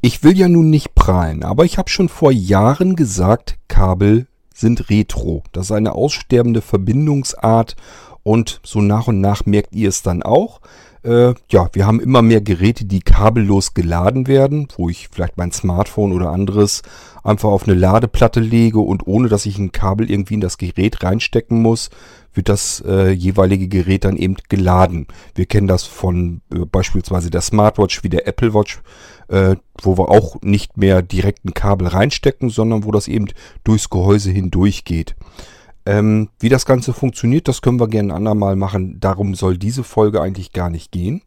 Ich will ja nun nicht prahlen, aber ich habe schon vor Jahren gesagt, Kabel sind retro. Das ist eine aussterbende Verbindungsart und so nach und nach merkt ihr es dann auch. Äh, ja, wir haben immer mehr Geräte, die kabellos geladen werden, wo ich vielleicht mein Smartphone oder anderes einfach auf eine Ladeplatte lege und ohne dass ich ein Kabel irgendwie in das Gerät reinstecken muss, wird das äh, jeweilige Gerät dann eben geladen. Wir kennen das von äh, beispielsweise der Smartwatch wie der Apple Watch, äh, wo wir auch nicht mehr direkt ein Kabel reinstecken, sondern wo das eben durchs Gehäuse hindurch geht. Ähm, wie das Ganze funktioniert, das können wir gerne ein andermal machen. Darum soll diese Folge eigentlich gar nicht gehen.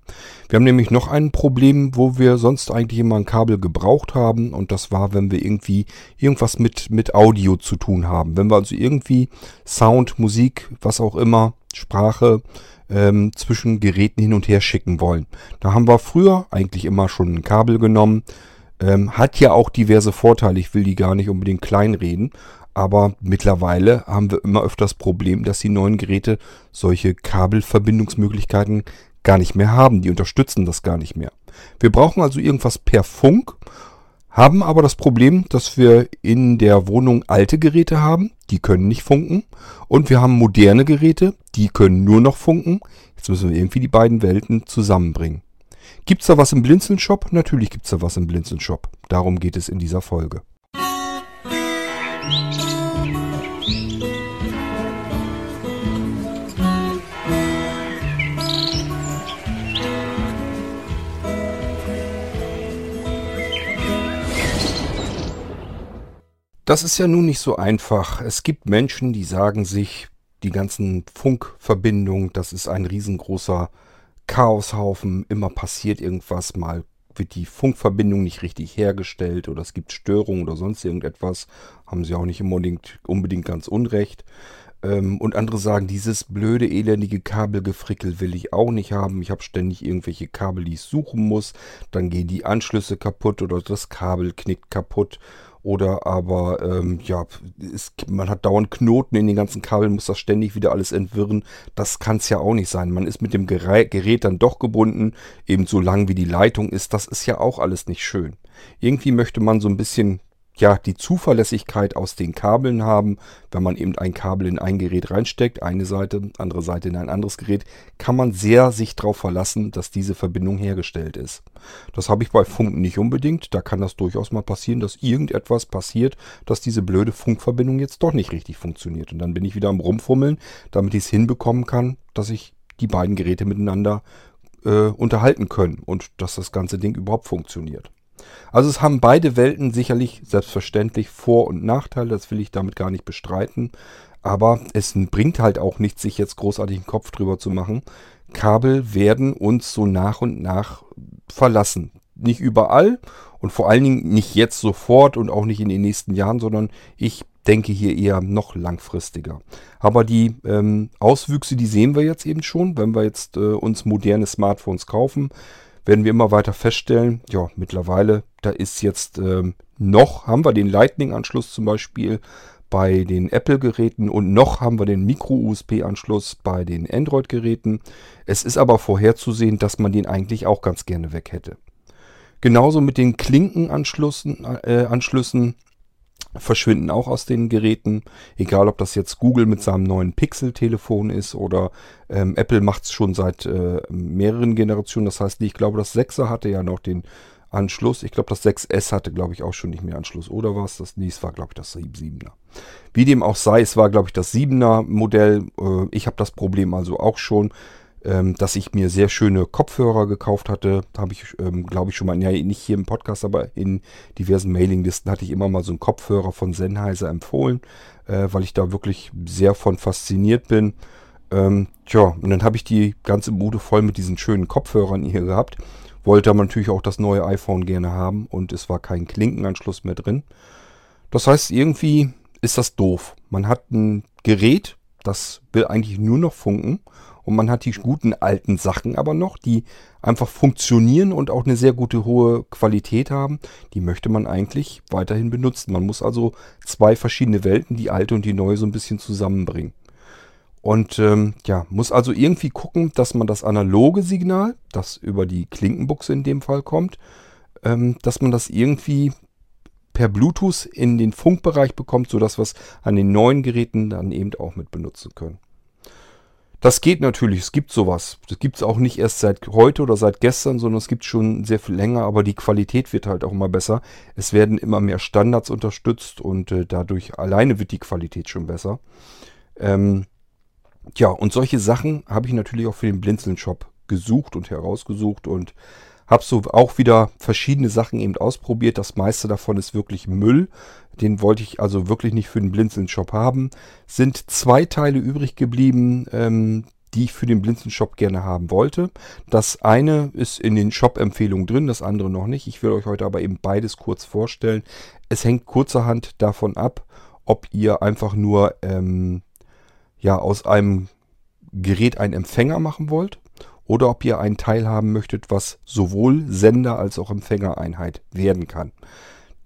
Wir haben nämlich noch ein Problem, wo wir sonst eigentlich immer ein Kabel gebraucht haben. Und das war, wenn wir irgendwie irgendwas mit, mit Audio zu tun haben. Wenn wir also irgendwie Sound, Musik, was auch immer, Sprache ähm, zwischen Geräten hin und her schicken wollen. Da haben wir früher eigentlich immer schon ein Kabel genommen. Ähm, hat ja auch diverse Vorteile. Ich will die gar nicht unbedingt kleinreden. Aber mittlerweile haben wir immer öfters Problem, dass die neuen Geräte solche Kabelverbindungsmöglichkeiten gar nicht mehr haben. Die unterstützen das gar nicht mehr. Wir brauchen also irgendwas per Funk, haben aber das Problem, dass wir in der Wohnung alte Geräte haben, die können nicht funken. Und wir haben moderne Geräte, die können nur noch funken. Jetzt müssen wir irgendwie die beiden Welten zusammenbringen. Gibt's da was im Blinzeln-Shop? Natürlich gibt's da was im Blinzeln-Shop. Darum geht es in dieser Folge. Das ist ja nun nicht so einfach. Es gibt Menschen, die sagen sich, die ganzen Funkverbindungen, das ist ein riesengroßer Chaoshaufen. Immer passiert irgendwas, mal wird die Funkverbindung nicht richtig hergestellt oder es gibt Störungen oder sonst irgendetwas. Haben sie auch nicht unbedingt, unbedingt ganz unrecht. Ähm, und andere sagen, dieses blöde, elendige Kabelgefrickel will ich auch nicht haben. Ich habe ständig irgendwelche Kabel, die ich suchen muss. Dann gehen die Anschlüsse kaputt oder das Kabel knickt kaputt. Oder aber, ähm, ja, es, man hat dauernd Knoten in den ganzen Kabeln, muss das ständig wieder alles entwirren. Das kann es ja auch nicht sein. Man ist mit dem Gerät dann doch gebunden, eben so lang wie die Leitung ist. Das ist ja auch alles nicht schön. Irgendwie möchte man so ein bisschen ja, die Zuverlässigkeit aus den Kabeln haben. Wenn man eben ein Kabel in ein Gerät reinsteckt, eine Seite, andere Seite in ein anderes Gerät, kann man sehr sich darauf verlassen, dass diese Verbindung hergestellt ist. Das habe ich bei Funk nicht unbedingt. Da kann das durchaus mal passieren, dass irgendetwas passiert, dass diese blöde Funkverbindung jetzt doch nicht richtig funktioniert. Und dann bin ich wieder am Rumfummeln, damit ich es hinbekommen kann, dass ich die beiden Geräte miteinander äh, unterhalten können und dass das ganze Ding überhaupt funktioniert. Also es haben beide Welten sicherlich selbstverständlich Vor- und Nachteile, das will ich damit gar nicht bestreiten. Aber es bringt halt auch nichts, sich jetzt großartig einen Kopf drüber zu machen. Kabel werden uns so nach und nach verlassen. Nicht überall und vor allen Dingen nicht jetzt sofort und auch nicht in den nächsten Jahren, sondern ich denke hier eher noch langfristiger. Aber die ähm, Auswüchse, die sehen wir jetzt eben schon, wenn wir jetzt äh, uns moderne Smartphones kaufen werden wir immer weiter feststellen, ja, mittlerweile, da ist jetzt ähm, noch, haben wir den Lightning-Anschluss zum Beispiel bei den Apple-Geräten und noch haben wir den Micro-USB-Anschluss bei den Android-Geräten. Es ist aber vorherzusehen, dass man den eigentlich auch ganz gerne weg hätte. Genauso mit den Klinkenanschlüssen, äh, Anschlüssen verschwinden auch aus den Geräten. Egal, ob das jetzt Google mit seinem neuen Pixel-Telefon ist oder ähm, Apple macht es schon seit äh, mehreren Generationen. Das heißt, ich glaube, das 6er hatte ja noch den Anschluss. Ich glaube, das 6S hatte, glaube ich, auch schon nicht mehr Anschluss. Oder was? Das, nee, es war, glaube ich, das 7er. Wie dem auch sei, es war, glaube ich, das 7er Modell. Äh, ich habe das Problem also auch schon ähm, dass ich mir sehr schöne Kopfhörer gekauft hatte. Habe ich, ähm, glaube ich, schon mal, ja, nicht hier im Podcast, aber in diversen Mailinglisten hatte ich immer mal so einen Kopfhörer von Sennheiser empfohlen, äh, weil ich da wirklich sehr von fasziniert bin. Ähm, tja, und dann habe ich die ganze Bude voll mit diesen schönen Kopfhörern hier gehabt. Wollte aber natürlich auch das neue iPhone gerne haben und es war kein Klinkenanschluss mehr drin. Das heißt, irgendwie ist das doof. Man hat ein Gerät, das will eigentlich nur noch funken und man hat die guten alten Sachen aber noch, die einfach funktionieren und auch eine sehr gute hohe Qualität haben. Die möchte man eigentlich weiterhin benutzen. Man muss also zwei verschiedene Welten, die alte und die neue, so ein bisschen zusammenbringen. Und ähm, ja, muss also irgendwie gucken, dass man das analoge Signal, das über die Klinkenbuchse in dem Fall kommt, ähm, dass man das irgendwie per Bluetooth in den Funkbereich bekommt, sodass wir es an den neuen Geräten dann eben auch mit benutzen können. Das geht natürlich, es gibt sowas. Das gibt es auch nicht erst seit heute oder seit gestern, sondern es gibt schon sehr viel länger, aber die Qualität wird halt auch immer besser. Es werden immer mehr Standards unterstützt und äh, dadurch alleine wird die Qualität schon besser. Ähm, ja, und solche Sachen habe ich natürlich auch für den Blinzeln-Shop gesucht und herausgesucht und habe so auch wieder verschiedene Sachen eben ausprobiert. Das meiste davon ist wirklich Müll. Den wollte ich also wirklich nicht für den Blinzeln-Shop haben. Sind zwei Teile übrig geblieben, ähm, die ich für den Blinzeln-Shop gerne haben wollte. Das eine ist in den Shop-Empfehlungen drin, das andere noch nicht. Ich will euch heute aber eben beides kurz vorstellen. Es hängt kurzerhand davon ab, ob ihr einfach nur ähm, ja, aus einem Gerät einen Empfänger machen wollt oder ob ihr einen Teil haben möchtet, was sowohl Sender als auch Empfängereinheit werden kann.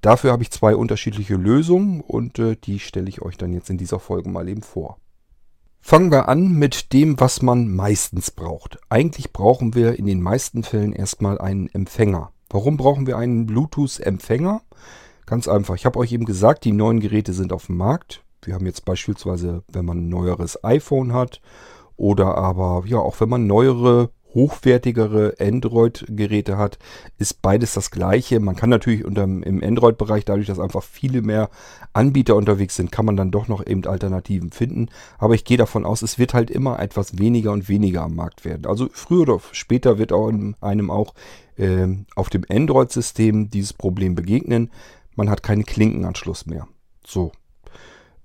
Dafür habe ich zwei unterschiedliche Lösungen und äh, die stelle ich euch dann jetzt in dieser Folge mal eben vor. Fangen wir an mit dem, was man meistens braucht. Eigentlich brauchen wir in den meisten Fällen erstmal einen Empfänger. Warum brauchen wir einen Bluetooth-Empfänger? Ganz einfach. Ich habe euch eben gesagt, die neuen Geräte sind auf dem Markt. Wir haben jetzt beispielsweise, wenn man ein neueres iPhone hat oder aber ja auch wenn man neuere hochwertigere Android-Geräte hat, ist beides das gleiche. Man kann natürlich unter, im Android-Bereich, dadurch, dass einfach viele mehr Anbieter unterwegs sind, kann man dann doch noch eben Alternativen finden. Aber ich gehe davon aus, es wird halt immer etwas weniger und weniger am Markt werden. Also früher oder später wird auch einem auch äh, auf dem Android-System dieses Problem begegnen. Man hat keinen Klinkenanschluss mehr. So.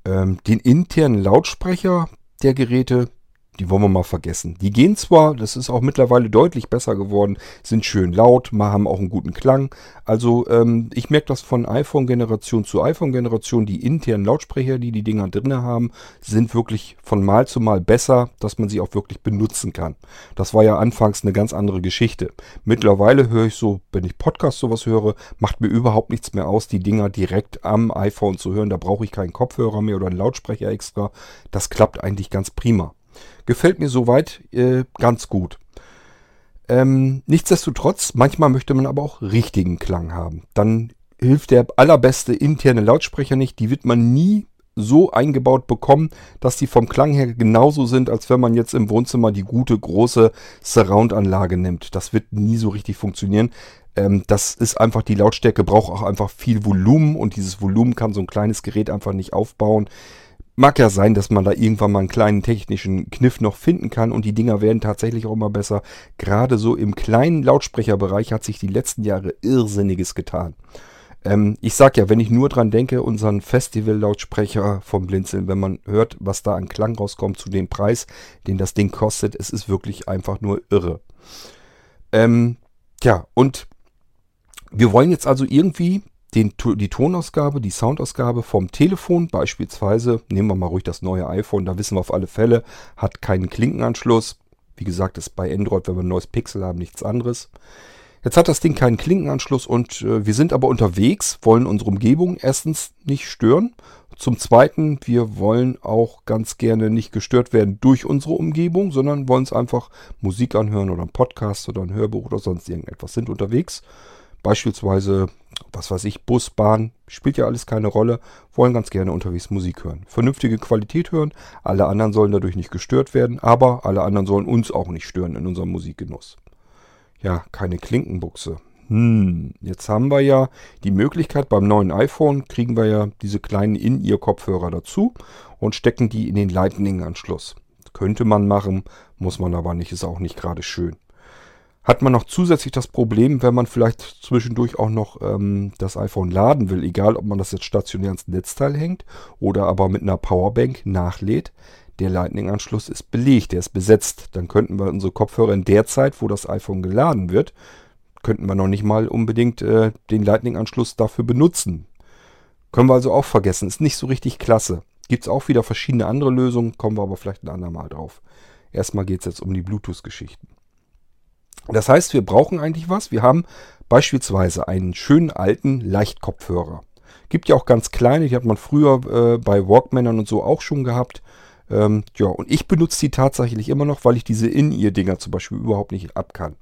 Ähm, den internen Lautsprecher der Geräte, die wollen wir mal vergessen. Die gehen zwar, das ist auch mittlerweile deutlich besser geworden, sind schön laut, haben auch einen guten Klang. Also ähm, ich merke das von iPhone-Generation zu iPhone-Generation. Die internen Lautsprecher, die die Dinger drin haben, sind wirklich von Mal zu Mal besser, dass man sie auch wirklich benutzen kann. Das war ja anfangs eine ganz andere Geschichte. Mittlerweile höre ich so, wenn ich Podcast sowas höre, macht mir überhaupt nichts mehr aus, die Dinger direkt am iPhone zu hören. Da brauche ich keinen Kopfhörer mehr oder einen Lautsprecher extra. Das klappt eigentlich ganz prima. Gefällt mir soweit äh, ganz gut. Ähm, nichtsdestotrotz, manchmal möchte man aber auch richtigen Klang haben. Dann hilft der allerbeste interne Lautsprecher nicht. Die wird man nie so eingebaut bekommen, dass die vom Klang her genauso sind, als wenn man jetzt im Wohnzimmer die gute große Surround-Anlage nimmt. Das wird nie so richtig funktionieren. Ähm, das ist einfach, die Lautstärke braucht auch einfach viel Volumen und dieses Volumen kann so ein kleines Gerät einfach nicht aufbauen. Mag ja sein, dass man da irgendwann mal einen kleinen technischen Kniff noch finden kann und die Dinger werden tatsächlich auch immer besser. Gerade so im kleinen Lautsprecherbereich hat sich die letzten Jahre Irrsinniges getan. Ähm, ich sag ja, wenn ich nur dran denke, unseren Festival-Lautsprecher vom Blinzeln, wenn man hört, was da an Klang rauskommt zu dem Preis, den das Ding kostet, es ist wirklich einfach nur irre. Ähm, tja, und wir wollen jetzt also irgendwie den, die Tonausgabe, die Soundausgabe vom Telefon beispielsweise, nehmen wir mal ruhig das neue iPhone, da wissen wir auf alle Fälle, hat keinen Klinkenanschluss. Wie gesagt, ist bei Android, wenn wir ein neues Pixel haben, nichts anderes. Jetzt hat das Ding keinen Klinkenanschluss und äh, wir sind aber unterwegs, wollen unsere Umgebung erstens nicht stören. Zum Zweiten, wir wollen auch ganz gerne nicht gestört werden durch unsere Umgebung, sondern wollen uns einfach Musik anhören oder einen Podcast oder ein Hörbuch oder sonst irgendetwas. Sind unterwegs Beispielsweise, was weiß ich, Bus, Bahn, spielt ja alles keine Rolle, wollen ganz gerne unterwegs Musik hören. Vernünftige Qualität hören, alle anderen sollen dadurch nicht gestört werden, aber alle anderen sollen uns auch nicht stören in unserem Musikgenuss. Ja, keine Klinkenbuchse. Hm, jetzt haben wir ja die Möglichkeit, beim neuen iPhone kriegen wir ja diese kleinen In-Ear-Kopfhörer dazu und stecken die in den Lightning-Anschluss. Könnte man machen, muss man aber nicht, ist auch nicht gerade schön hat man noch zusätzlich das Problem, wenn man vielleicht zwischendurch auch noch ähm, das iPhone laden will, egal ob man das jetzt stationär ins Netzteil hängt oder aber mit einer Powerbank nachlädt. Der Lightning-Anschluss ist belegt, der ist besetzt. Dann könnten wir unsere Kopfhörer in der Zeit, wo das iPhone geladen wird, könnten wir noch nicht mal unbedingt äh, den Lightning-Anschluss dafür benutzen. Können wir also auch vergessen. Ist nicht so richtig klasse. Gibt es auch wieder verschiedene andere Lösungen, kommen wir aber vielleicht ein andermal drauf. Erstmal geht es jetzt um die Bluetooth-Geschichten. Das heißt, wir brauchen eigentlich was. Wir haben beispielsweise einen schönen alten Leichtkopfhörer. Gibt ja auch ganz kleine, die hat man früher äh, bei Walkmannern und so auch schon gehabt. Ähm, ja, und ich benutze die tatsächlich immer noch, weil ich diese In-Ear-Dinger zum Beispiel überhaupt nicht ab kann.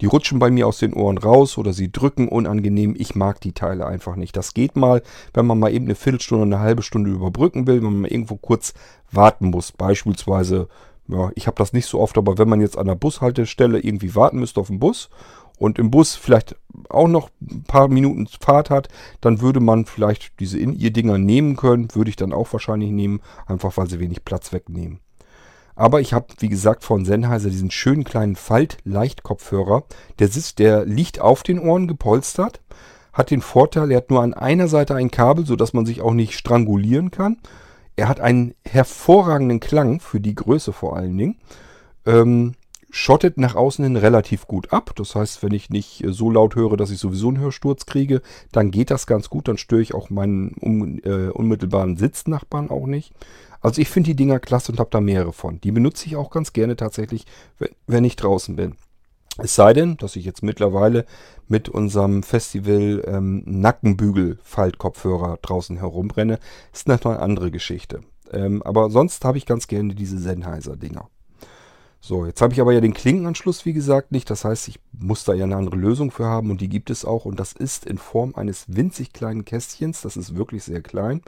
Die rutschen bei mir aus den Ohren raus oder sie drücken unangenehm. Ich mag die Teile einfach nicht. Das geht mal, wenn man mal eben eine Viertelstunde, eine halbe Stunde überbrücken will, wenn man irgendwo kurz warten muss. Beispielsweise, ja, ich habe das nicht so oft, aber wenn man jetzt an der Bushaltestelle irgendwie warten müsste auf den Bus und im Bus vielleicht auch noch ein paar Minuten Fahrt hat, dann würde man vielleicht diese In-Ear-Dinger nehmen können. Würde ich dann auch wahrscheinlich nehmen, einfach weil sie wenig Platz wegnehmen. Aber ich habe, wie gesagt, von Sennheiser diesen schönen kleinen Falt-Leichtkopfhörer. Der sitzt, der liegt auf den Ohren gepolstert. Hat den Vorteil, er hat nur an einer Seite ein Kabel, sodass man sich auch nicht strangulieren kann. Er hat einen hervorragenden Klang, für die Größe vor allen Dingen. Ähm, schottet nach außen hin relativ gut ab. Das heißt, wenn ich nicht so laut höre, dass ich sowieso einen Hörsturz kriege, dann geht das ganz gut. Dann störe ich auch meinen un, äh, unmittelbaren Sitznachbarn auch nicht. Also ich finde die Dinger klasse und habe da mehrere von. Die benutze ich auch ganz gerne tatsächlich, wenn ich draußen bin. Es sei denn, dass ich jetzt mittlerweile mit unserem Festival ähm, Nackenbügel-Faltkopfhörer draußen herumrenne, ist natürlich eine andere Geschichte. Ähm, aber sonst habe ich ganz gerne diese Sennheiser-Dinger. So, jetzt habe ich aber ja den Klinkenanschluss, wie gesagt, nicht. Das heißt, ich muss da ja eine andere Lösung für haben und die gibt es auch. Und das ist in Form eines winzig kleinen Kästchens. Das ist wirklich sehr klein.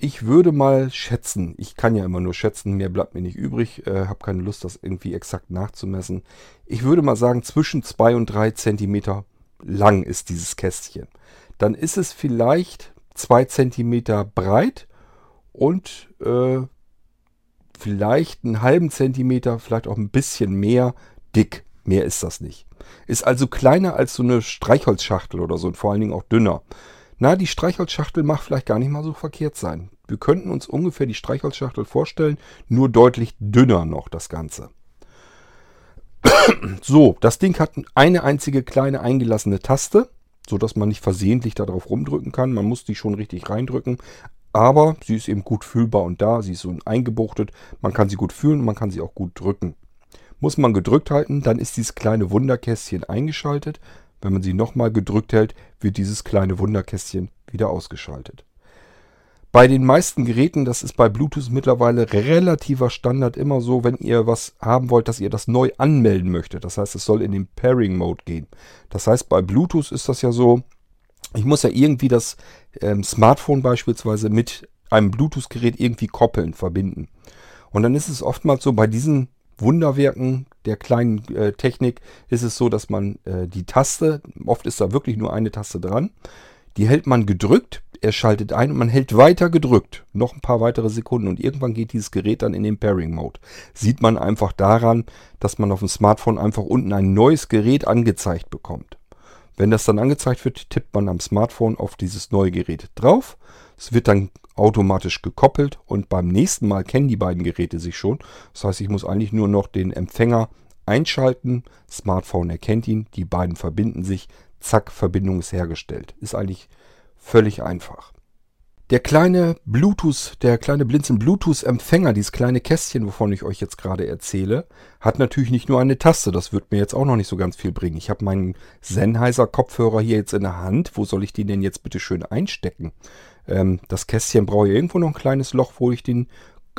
Ich würde mal schätzen, ich kann ja immer nur schätzen, mehr bleibt mir nicht übrig, äh, habe keine Lust, das irgendwie exakt nachzumessen. Ich würde mal sagen, zwischen 2 und 3 Zentimeter lang ist dieses Kästchen. Dann ist es vielleicht 2 Zentimeter breit und äh, vielleicht einen halben Zentimeter, vielleicht auch ein bisschen mehr dick. Mehr ist das nicht. Ist also kleiner als so eine Streichholzschachtel oder so und vor allen Dingen auch dünner. Na, die Streichholzschachtel mag vielleicht gar nicht mal so verkehrt sein. Wir könnten uns ungefähr die Streichholzschachtel vorstellen, nur deutlich dünner noch das Ganze. So, das Ding hat eine einzige kleine eingelassene Taste, sodass man nicht versehentlich darauf rumdrücken kann. Man muss die schon richtig reindrücken. Aber sie ist eben gut fühlbar und da. Sie ist so eingebuchtet. Man kann sie gut fühlen und man kann sie auch gut drücken. Muss man gedrückt halten, dann ist dieses kleine Wunderkästchen eingeschaltet. Wenn man sie nochmal gedrückt hält, wird dieses kleine Wunderkästchen wieder ausgeschaltet. Bei den meisten Geräten, das ist bei Bluetooth mittlerweile relativer Standard immer so, wenn ihr was haben wollt, dass ihr das neu anmelden möchtet. Das heißt, es soll in den Pairing Mode gehen. Das heißt, bei Bluetooth ist das ja so, ich muss ja irgendwie das ähm, Smartphone beispielsweise mit einem Bluetooth-Gerät irgendwie koppeln, verbinden. Und dann ist es oftmals so bei diesen Wunderwerken der kleinen äh, Technik ist es so, dass man äh, die Taste, oft ist da wirklich nur eine Taste dran, die hält man gedrückt, er schaltet ein und man hält weiter gedrückt, noch ein paar weitere Sekunden und irgendwann geht dieses Gerät dann in den Pairing Mode. Sieht man einfach daran, dass man auf dem Smartphone einfach unten ein neues Gerät angezeigt bekommt. Wenn das dann angezeigt wird, tippt man am Smartphone auf dieses neue Gerät drauf. Es wird dann automatisch gekoppelt und beim nächsten Mal kennen die beiden Geräte sich schon. Das heißt, ich muss eigentlich nur noch den Empfänger einschalten. Smartphone erkennt ihn, die beiden verbinden sich, zack, Verbindung ist hergestellt. Ist eigentlich völlig einfach. Der kleine Bluetooth, der kleine Blinzen Bluetooth Empfänger, dieses kleine Kästchen, wovon ich euch jetzt gerade erzähle, hat natürlich nicht nur eine Taste. Das wird mir jetzt auch noch nicht so ganz viel bringen. Ich habe meinen Sennheiser Kopfhörer hier jetzt in der Hand. Wo soll ich den denn jetzt bitte schön einstecken? Ähm, das Kästchen brauche ich irgendwo noch ein kleines Loch, wo ich den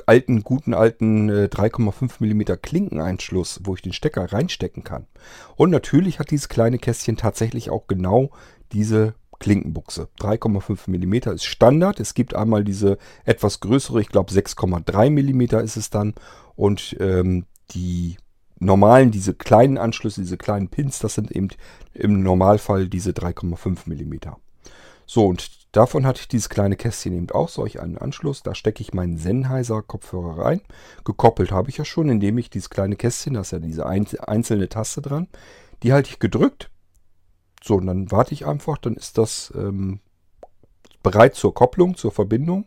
alten, guten alten äh, 3,5 mm Klinkeneinschluss, wo ich den Stecker reinstecken kann. Und natürlich hat dieses kleine Kästchen tatsächlich auch genau diese Klinkenbuchse. 3,5 mm ist Standard. Es gibt einmal diese etwas größere, ich glaube 6,3 mm ist es dann. Und ähm, die normalen, diese kleinen Anschlüsse, diese kleinen Pins, das sind eben im Normalfall diese 3,5 mm. So, und davon hatte ich dieses kleine Kästchen eben auch solch einen Anschluss. Da stecke ich meinen Sennheiser Kopfhörer rein. Gekoppelt habe ich ja schon, indem ich dieses kleine Kästchen, da ist ja diese einzelne Taste dran, die halte ich gedrückt so, und dann warte ich einfach, dann ist das ähm, bereit zur Kopplung, zur Verbindung.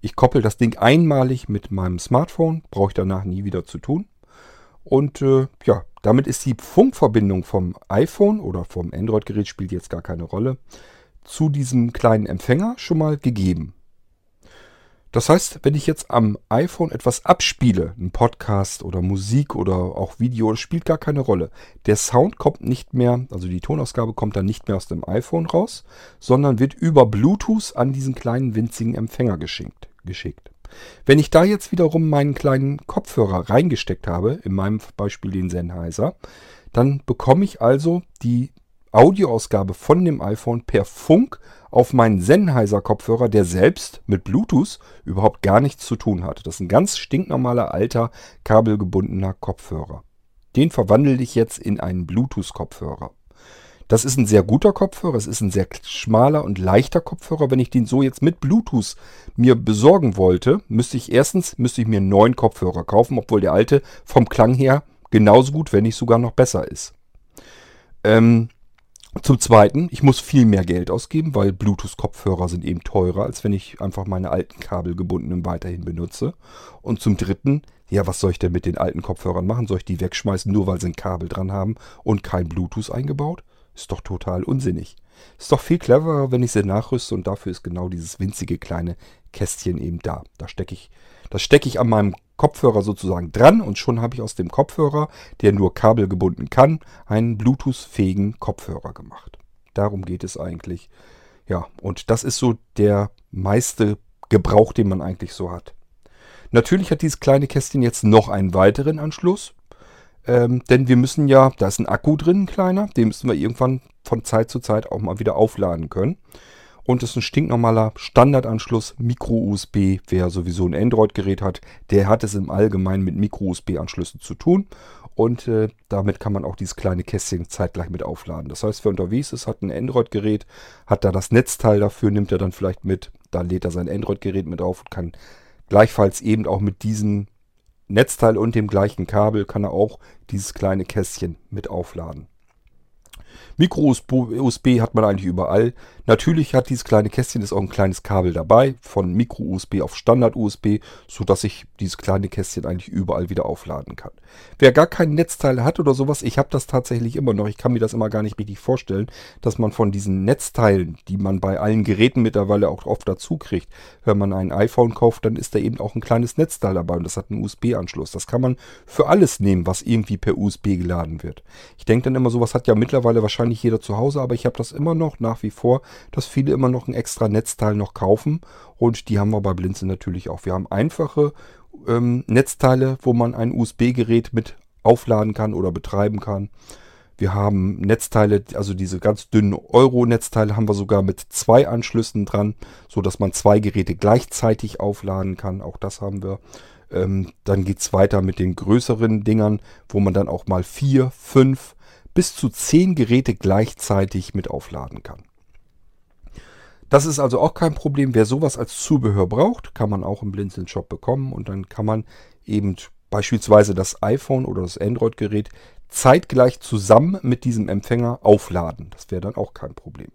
Ich koppel das Ding einmalig mit meinem Smartphone, brauche ich danach nie wieder zu tun. Und äh, ja, damit ist die Funkverbindung vom iPhone oder vom Android-Gerät, spielt jetzt gar keine Rolle, zu diesem kleinen Empfänger schon mal gegeben. Das heißt, wenn ich jetzt am iPhone etwas abspiele, ein Podcast oder Musik oder auch Video, das spielt gar keine Rolle. Der Sound kommt nicht mehr, also die Tonausgabe kommt dann nicht mehr aus dem iPhone raus, sondern wird über Bluetooth an diesen kleinen winzigen Empfänger geschickt. geschickt. Wenn ich da jetzt wiederum meinen kleinen Kopfhörer reingesteckt habe, in meinem Beispiel den Sennheiser, dann bekomme ich also die Audioausgabe von dem iPhone per Funk auf meinen Sennheiser Kopfhörer, der selbst mit Bluetooth überhaupt gar nichts zu tun hat. Das ist ein ganz stinknormaler alter kabelgebundener Kopfhörer. Den verwandle ich jetzt in einen Bluetooth Kopfhörer. Das ist ein sehr guter Kopfhörer, es ist ein sehr schmaler und leichter Kopfhörer. Wenn ich den so jetzt mit Bluetooth mir besorgen wollte, müsste ich erstens müsste ich mir einen neuen Kopfhörer kaufen, obwohl der alte vom Klang her genauso gut, wenn nicht sogar noch besser ist. Ähm, zum Zweiten, ich muss viel mehr Geld ausgeben, weil Bluetooth-Kopfhörer sind eben teurer, als wenn ich einfach meine alten kabelgebundenen weiterhin benutze. Und zum Dritten, ja, was soll ich denn mit den alten Kopfhörern machen? Soll ich die wegschmeißen, nur weil sie ein Kabel dran haben und kein Bluetooth eingebaut? Ist doch total unsinnig. Ist doch viel cleverer, wenn ich sie nachrüste und dafür ist genau dieses winzige kleine Kästchen eben da. Da stecke ich, das stecke ich an meinem Kopfhörer sozusagen dran und schon habe ich aus dem Kopfhörer, der nur kabelgebunden kann, einen Bluetooth-fähigen Kopfhörer gemacht. Darum geht es eigentlich. Ja, und das ist so der meiste Gebrauch, den man eigentlich so hat. Natürlich hat dieses kleine Kästchen jetzt noch einen weiteren Anschluss. Ähm, denn wir müssen ja, da ist ein Akku drin, ein kleiner, den müssen wir irgendwann von Zeit zu Zeit auch mal wieder aufladen können. Und es ist ein stinknormaler Standardanschluss Micro-USB. Wer sowieso ein Android-Gerät hat, der hat es im Allgemeinen mit Micro-USB-Anschlüssen zu tun. Und äh, damit kann man auch dieses kleine Kästchen zeitgleich mit aufladen. Das heißt, wer unterwegs ist, hat ein Android-Gerät, hat da das Netzteil dafür, nimmt er dann vielleicht mit. Da lädt er sein Android-Gerät mit auf und kann gleichfalls eben auch mit diesem Netzteil und dem gleichen Kabel kann er auch dieses kleine Kästchen mit aufladen. Micro-USB hat man eigentlich überall. Natürlich hat dieses kleine Kästchen ist auch ein kleines Kabel dabei, von Micro-USB auf Standard-USB, sodass ich dieses kleine Kästchen eigentlich überall wieder aufladen kann. Wer gar kein Netzteil hat oder sowas, ich habe das tatsächlich immer noch, ich kann mir das immer gar nicht richtig vorstellen, dass man von diesen Netzteilen, die man bei allen Geräten mittlerweile auch oft dazu kriegt, wenn man ein iPhone kauft, dann ist da eben auch ein kleines Netzteil dabei und das hat einen USB-Anschluss. Das kann man für alles nehmen, was irgendwie per USB geladen wird. Ich denke dann immer, sowas hat ja mittlerweile wahrscheinlich jeder zu Hause, aber ich habe das immer noch nach wie vor, dass viele immer noch ein extra Netzteil noch kaufen. Und die haben wir bei Blinzeln natürlich auch. Wir haben einfache ähm, Netzteile, wo man ein USB-Gerät mit aufladen kann oder betreiben kann. Wir haben Netzteile, also diese ganz dünnen Euro-Netzteile haben wir sogar mit zwei Anschlüssen dran, so dass man zwei Geräte gleichzeitig aufladen kann. Auch das haben wir. Ähm, dann geht es weiter mit den größeren Dingern, wo man dann auch mal vier, fünf bis zu zehn Geräte gleichzeitig mit aufladen kann. Das ist also auch kein Problem. Wer sowas als Zubehör braucht, kann man auch im Blinzeln Shop bekommen und dann kann man eben beispielsweise das iPhone oder das Android-Gerät zeitgleich zusammen mit diesem Empfänger aufladen. Das wäre dann auch kein Problem.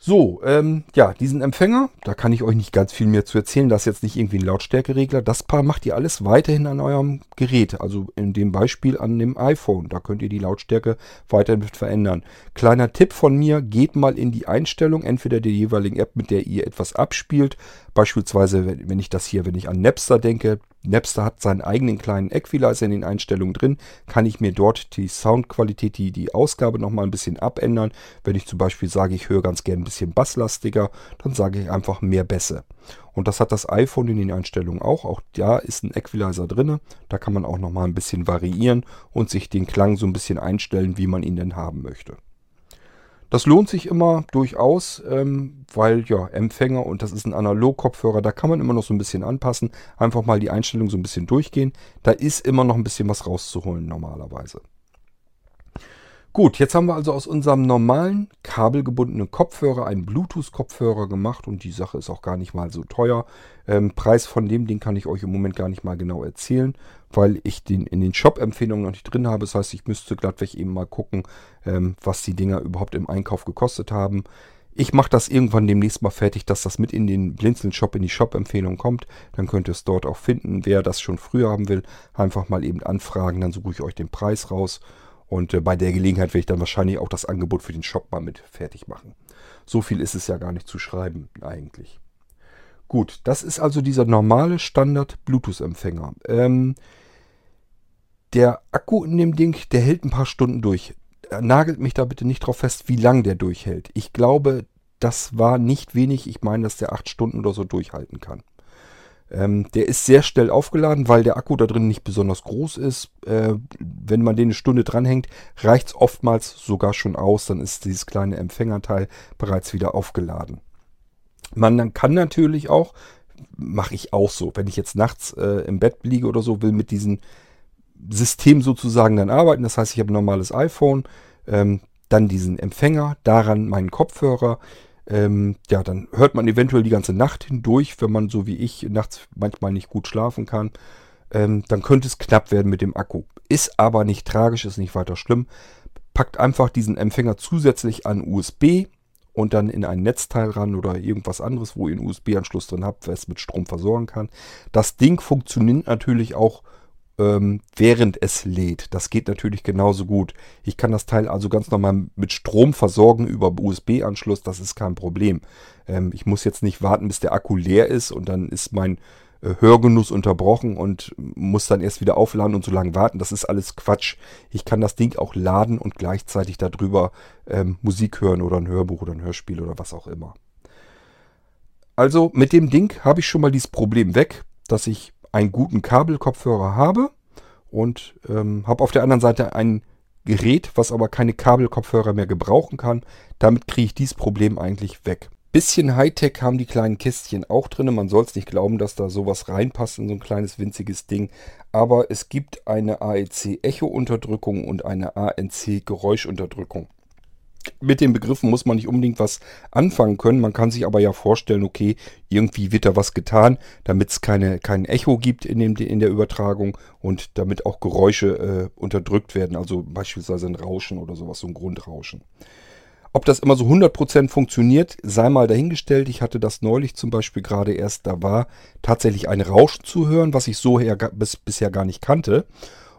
So, ähm, ja, diesen Empfänger, da kann ich euch nicht ganz viel mehr zu erzählen. Das ist jetzt nicht irgendwie ein Lautstärkeregler. Das Paar macht ihr alles weiterhin an eurem Gerät. Also in dem Beispiel an dem iPhone. Da könnt ihr die Lautstärke weiterhin verändern. Kleiner Tipp von mir, geht mal in die Einstellung, entweder der jeweiligen App, mit der ihr etwas abspielt. Beispielsweise, wenn ich das hier, wenn ich an Napster denke, Napster hat seinen eigenen kleinen Equalizer in den Einstellungen drin, kann ich mir dort die Soundqualität, die, die Ausgabe nochmal ein bisschen abändern. Wenn ich zum Beispiel sage, ich höre ganz gerne ein bisschen basslastiger, dann sage ich einfach mehr Bässe. Und das hat das iPhone in den Einstellungen auch. Auch da ist ein Equalizer drin. Da kann man auch nochmal ein bisschen variieren und sich den Klang so ein bisschen einstellen, wie man ihn denn haben möchte. Das lohnt sich immer durchaus, ähm, weil ja, Empfänger und das ist ein Analog-Kopfhörer, da kann man immer noch so ein bisschen anpassen. Einfach mal die Einstellung so ein bisschen durchgehen. Da ist immer noch ein bisschen was rauszuholen normalerweise. Gut, jetzt haben wir also aus unserem normalen kabelgebundenen Kopfhörer einen Bluetooth-Kopfhörer gemacht und die Sache ist auch gar nicht mal so teuer. Ähm, Preis von dem Ding kann ich euch im Moment gar nicht mal genau erzählen, weil ich den in den Shop-Empfehlungen noch nicht drin habe. Das heißt, ich müsste glattweg eben mal gucken, ähm, was die Dinger überhaupt im Einkauf gekostet haben. Ich mache das irgendwann demnächst mal fertig, dass das mit in den Blinzeln-Shop, in die Shop-Empfehlung kommt. Dann könnt ihr es dort auch finden. Wer das schon früher haben will, einfach mal eben anfragen. Dann suche ich euch den Preis raus. Und äh, bei der Gelegenheit werde ich dann wahrscheinlich auch das Angebot für den Shop mal mit fertig machen. So viel ist es ja gar nicht zu schreiben eigentlich. Gut, das ist also dieser normale Standard-Bluetooth-Empfänger. Ähm, der Akku in dem Ding, der hält ein paar Stunden durch. Nagelt mich da bitte nicht drauf fest, wie lang der durchhält. Ich glaube, das war nicht wenig. Ich meine, dass der acht Stunden oder so durchhalten kann. Ähm, der ist sehr schnell aufgeladen, weil der Akku da drin nicht besonders groß ist. Äh, wenn man den eine Stunde dranhängt, reicht es oftmals sogar schon aus. Dann ist dieses kleine Empfängerteil bereits wieder aufgeladen. Man kann natürlich auch, mache ich auch so, wenn ich jetzt nachts äh, im Bett liege oder so, will mit diesem System sozusagen dann arbeiten. Das heißt, ich habe ein normales iPhone, ähm, dann diesen Empfänger, daran meinen Kopfhörer. Ähm, ja, dann hört man eventuell die ganze Nacht hindurch, wenn man so wie ich nachts manchmal nicht gut schlafen kann. Ähm, dann könnte es knapp werden mit dem Akku. Ist aber nicht tragisch, ist nicht weiter schlimm. Packt einfach diesen Empfänger zusätzlich an USB und dann in ein Netzteil ran oder irgendwas anderes, wo ihr einen USB-Anschluss drin habt, was mit Strom versorgen kann. Das Ding funktioniert natürlich auch ähm, während es lädt. Das geht natürlich genauso gut. Ich kann das Teil also ganz normal mit Strom versorgen über USB-Anschluss. Das ist kein Problem. Ähm, ich muss jetzt nicht warten, bis der Akku leer ist und dann ist mein äh, Hörgenuss unterbrochen und muss dann erst wieder aufladen und so lange warten. Das ist alles Quatsch. Ich kann das Ding auch laden und gleichzeitig darüber ähm, Musik hören oder ein Hörbuch oder ein Hörspiel oder was auch immer. Also mit dem Ding habe ich schon mal dieses Problem weg, dass ich einen guten Kabelkopfhörer habe und ähm, habe auf der anderen Seite ein Gerät, was aber keine Kabelkopfhörer mehr gebrauchen kann. Damit kriege ich dieses Problem eigentlich weg. Bisschen Hightech haben die kleinen Kästchen auch drin. Man soll es nicht glauben, dass da sowas reinpasst in so ein kleines winziges Ding. Aber es gibt eine AEC Echo-Unterdrückung und eine ANC Geräuschunterdrückung mit den Begriffen muss man nicht unbedingt was anfangen können. Man kann sich aber ja vorstellen, okay, irgendwie wird da was getan, damit es keine, kein Echo gibt in, dem, in der Übertragung und damit auch Geräusche äh, unterdrückt werden. Also beispielsweise ein Rauschen oder sowas, so ein Grundrauschen. Ob das immer so 100% funktioniert, sei mal dahingestellt. Ich hatte das neulich zum Beispiel gerade erst, da war tatsächlich ein Rauschen zu hören, was ich so her, bis, bisher gar nicht kannte.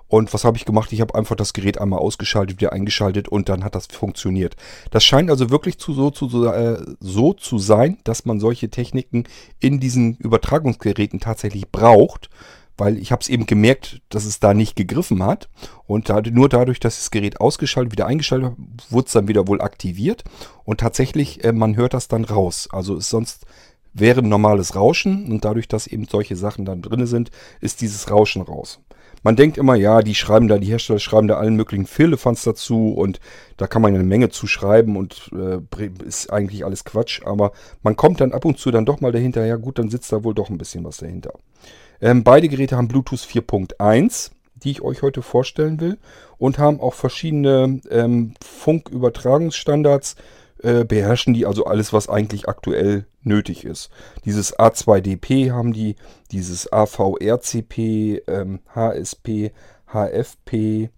Und was habe ich gemacht? Ich habe einfach das Gerät einmal ausgeschaltet, wieder eingeschaltet und dann hat das funktioniert. Das scheint also wirklich zu, so, zu, äh, so zu sein, dass man solche Techniken in diesen Übertragungsgeräten tatsächlich braucht, weil ich habe es eben gemerkt, dass es da nicht gegriffen hat. Und da, nur dadurch, dass das Gerät ausgeschaltet, wieder eingeschaltet wurde es dann wieder wohl aktiviert. Und tatsächlich, äh, man hört das dann raus. Also ist sonst wäre ein normales Rauschen und dadurch, dass eben solche Sachen dann drin sind, ist dieses Rauschen raus. Man denkt immer, ja, die schreiben da, die Hersteller schreiben da allen möglichen Firlefanz dazu und da kann man eine Menge zu schreiben und äh, ist eigentlich alles Quatsch, aber man kommt dann ab und zu dann doch mal dahinter, ja gut, dann sitzt da wohl doch ein bisschen was dahinter. Ähm, beide Geräte haben Bluetooth 4.1, die ich euch heute vorstellen will und haben auch verschiedene ähm, Funkübertragungsstandards, äh, beherrschen die also alles, was eigentlich aktuell nötig ist. Dieses A2DP haben die, dieses AVRCP, ähm, HSP, HFP,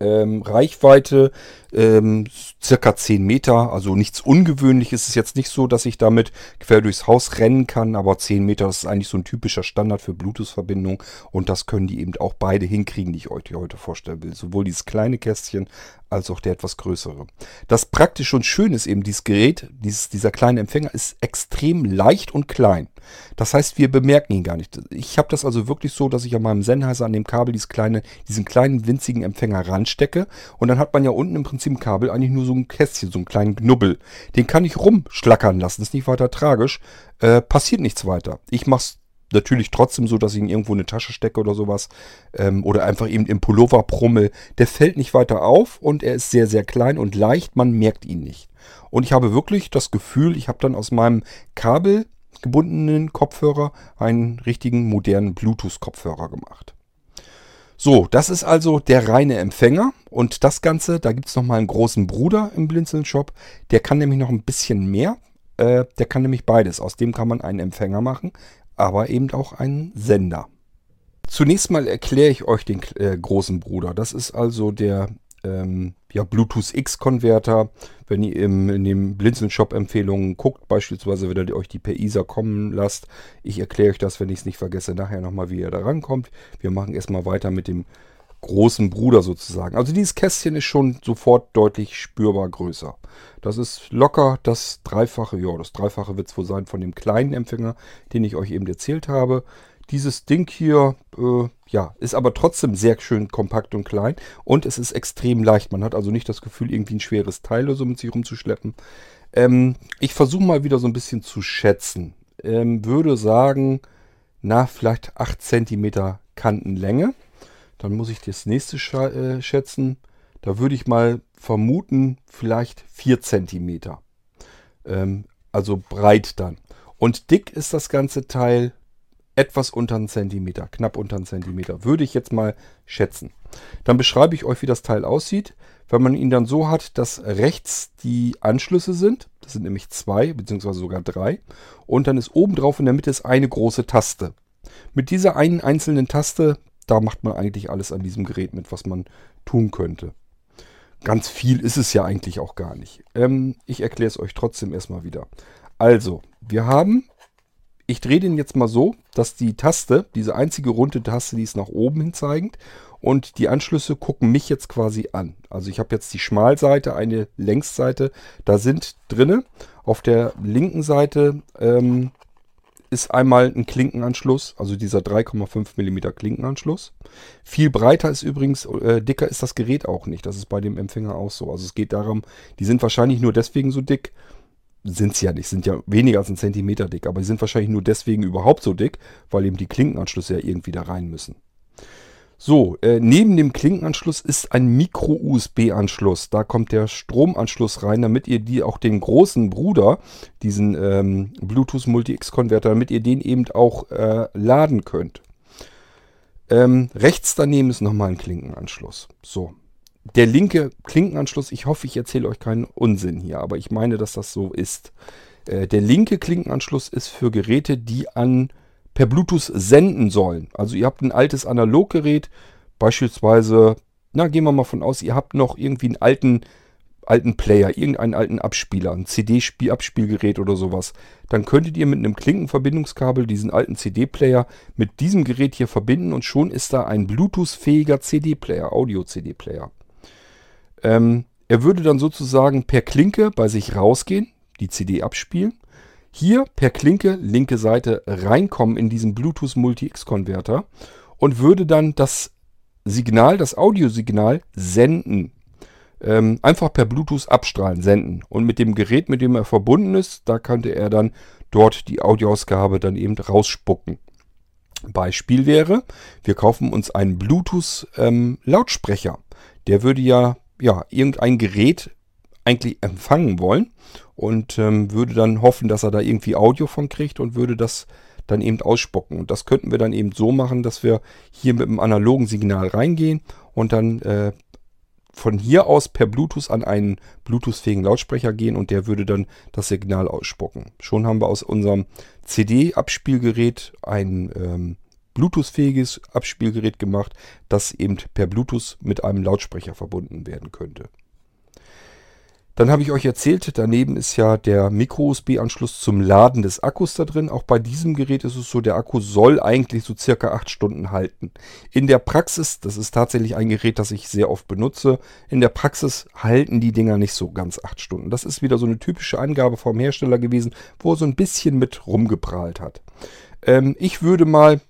ähm, Reichweite ähm, circa 10 Meter, also nichts Ungewöhnliches. Es ist jetzt nicht so, dass ich damit quer durchs Haus rennen kann, aber 10 Meter ist eigentlich so ein typischer Standard für Bluetooth-Verbindung und das können die eben auch beide hinkriegen, die ich euch heute vorstellen will. Sowohl dieses kleine Kästchen als auch der etwas größere. Das praktisch und schön ist eben, dieses Gerät, dieses, dieser kleine Empfänger ist extrem leicht und klein. Das heißt, wir bemerken ihn gar nicht. Ich habe das also wirklich so, dass ich an meinem Sennheiser an dem Kabel dieses kleine, diesen kleinen winzigen Empfänger ranstecke und dann hat man ja unten im Prinzip im Kabel eigentlich nur so ein Kästchen, so einen kleinen Knubbel. Den kann ich rumschlackern lassen, ist nicht weiter tragisch, äh, passiert nichts weiter. Ich mache es natürlich trotzdem so, dass ich ihn irgendwo in eine Tasche stecke oder sowas. Ähm, oder einfach eben im Pullover brummel. Der fällt nicht weiter auf und er ist sehr, sehr klein und leicht. Man merkt ihn nicht. Und ich habe wirklich das Gefühl, ich habe dann aus meinem kabelgebundenen Kopfhörer einen richtigen modernen Bluetooth-Kopfhörer gemacht. So, das ist also der reine Empfänger. Und das Ganze, da gibt es nochmal einen großen Bruder im Blinzeln-Shop. Der kann nämlich noch ein bisschen mehr. Äh, der kann nämlich beides. Aus dem kann man einen Empfänger machen aber eben auch einen Sender. Zunächst mal erkläre ich euch den äh, großen Bruder. Das ist also der ähm, ja, Bluetooth X-Konverter. Wenn ihr im, in dem Blinzeln-Shop-Empfehlungen guckt, beispielsweise, wenn ihr euch die per ISA kommen lasst, ich erkläre euch das, wenn ich es nicht vergesse, nachher nochmal, wie ihr da rankommt. Wir machen erstmal weiter mit dem großen Bruder sozusagen. Also dieses Kästchen ist schon sofort deutlich spürbar größer. Das ist locker das Dreifache, ja, das Dreifache wird es wohl sein von dem kleinen Empfänger, den ich euch eben erzählt habe. Dieses Ding hier, äh, ja, ist aber trotzdem sehr schön kompakt und klein und es ist extrem leicht. Man hat also nicht das Gefühl, irgendwie ein schweres Teil oder so mit sich rumzuschleppen. Ähm, ich versuche mal wieder so ein bisschen zu schätzen. Ähm, würde sagen, na, vielleicht 8 cm Kantenlänge. Dann muss ich das nächste äh, schätzen. Da würde ich mal vermuten, vielleicht 4 cm. Ähm, also breit dann. Und dick ist das ganze Teil etwas unter einen Zentimeter, knapp unter einen Zentimeter. Würde ich jetzt mal schätzen. Dann beschreibe ich euch, wie das Teil aussieht. Wenn man ihn dann so hat, dass rechts die Anschlüsse sind, das sind nämlich zwei, beziehungsweise sogar drei, und dann ist oben drauf in der Mitte ist eine große Taste. Mit dieser einen einzelnen Taste, da macht man eigentlich alles an diesem Gerät mit, was man tun könnte. Ganz viel ist es ja eigentlich auch gar nicht. Ähm, ich erkläre es euch trotzdem erstmal wieder. Also, wir haben, ich drehe den jetzt mal so, dass die Taste, diese einzige runde Taste, die ist nach oben hin zeigend und die Anschlüsse gucken mich jetzt quasi an. Also ich habe jetzt die Schmalseite, eine Längsseite, da sind drinne. Auf der linken Seite ähm, ist einmal ein Klinkenanschluss, also dieser 3,5 mm Klinkenanschluss. Viel breiter ist übrigens, äh, dicker ist das Gerät auch nicht. Das ist bei dem Empfänger auch so. Also es geht darum, die sind wahrscheinlich nur deswegen so dick, sind sie ja nicht, sind ja weniger als ein Zentimeter dick, aber die sind wahrscheinlich nur deswegen überhaupt so dick, weil eben die Klinkenanschlüsse ja irgendwie da rein müssen. So, äh, neben dem Klinkenanschluss ist ein Micro-USB-Anschluss. Da kommt der Stromanschluss rein, damit ihr die auch den großen Bruder, diesen ähm, Bluetooth Multi-X-Konverter, damit ihr den eben auch äh, laden könnt. Ähm, rechts daneben ist nochmal ein Klinkenanschluss. So, der linke Klinkenanschluss, ich hoffe, ich erzähle euch keinen Unsinn hier, aber ich meine, dass das so ist. Äh, der linke Klinkenanschluss ist für Geräte, die an per Bluetooth senden sollen. Also ihr habt ein altes Analoggerät, beispielsweise, na gehen wir mal von aus, ihr habt noch irgendwie einen alten, alten Player, irgendeinen alten Abspieler, ein CD-Abspielgerät oder sowas. Dann könntet ihr mit einem Klinkenverbindungskabel diesen alten CD-Player mit diesem Gerät hier verbinden und schon ist da ein Bluetooth-fähiger CD-Player, Audio-CD-Player. Ähm, er würde dann sozusagen per Klinke bei sich rausgehen, die CD abspielen hier per Klinke, linke Seite, reinkommen in diesen Bluetooth Multi-X-Konverter und würde dann das Signal, das Audiosignal senden. Ähm, einfach per Bluetooth abstrahlen, senden. Und mit dem Gerät, mit dem er verbunden ist, da könnte er dann dort die Audioausgabe dann eben rausspucken. Beispiel wäre, wir kaufen uns einen Bluetooth-Lautsprecher. Ähm, Der würde ja, ja irgendein Gerät eigentlich empfangen wollen und ähm, würde dann hoffen, dass er da irgendwie Audio von kriegt und würde das dann eben ausspucken. Und das könnten wir dann eben so machen, dass wir hier mit einem analogen Signal reingehen und dann äh, von hier aus per Bluetooth an einen Bluetooth-fähigen Lautsprecher gehen und der würde dann das Signal ausspucken. Schon haben wir aus unserem CD-Abspielgerät ein ähm, Bluetooth-fähiges Abspielgerät gemacht, das eben per Bluetooth mit einem Lautsprecher verbunden werden könnte. Dann habe ich euch erzählt, daneben ist ja der Micro-USB-Anschluss zum Laden des Akkus da drin. Auch bei diesem Gerät ist es so, der Akku soll eigentlich so circa 8 Stunden halten. In der Praxis, das ist tatsächlich ein Gerät, das ich sehr oft benutze, in der Praxis halten die Dinger nicht so ganz 8 Stunden. Das ist wieder so eine typische Angabe vom Hersteller gewesen, wo er so ein bisschen mit rumgeprahlt hat. Ähm, ich würde mal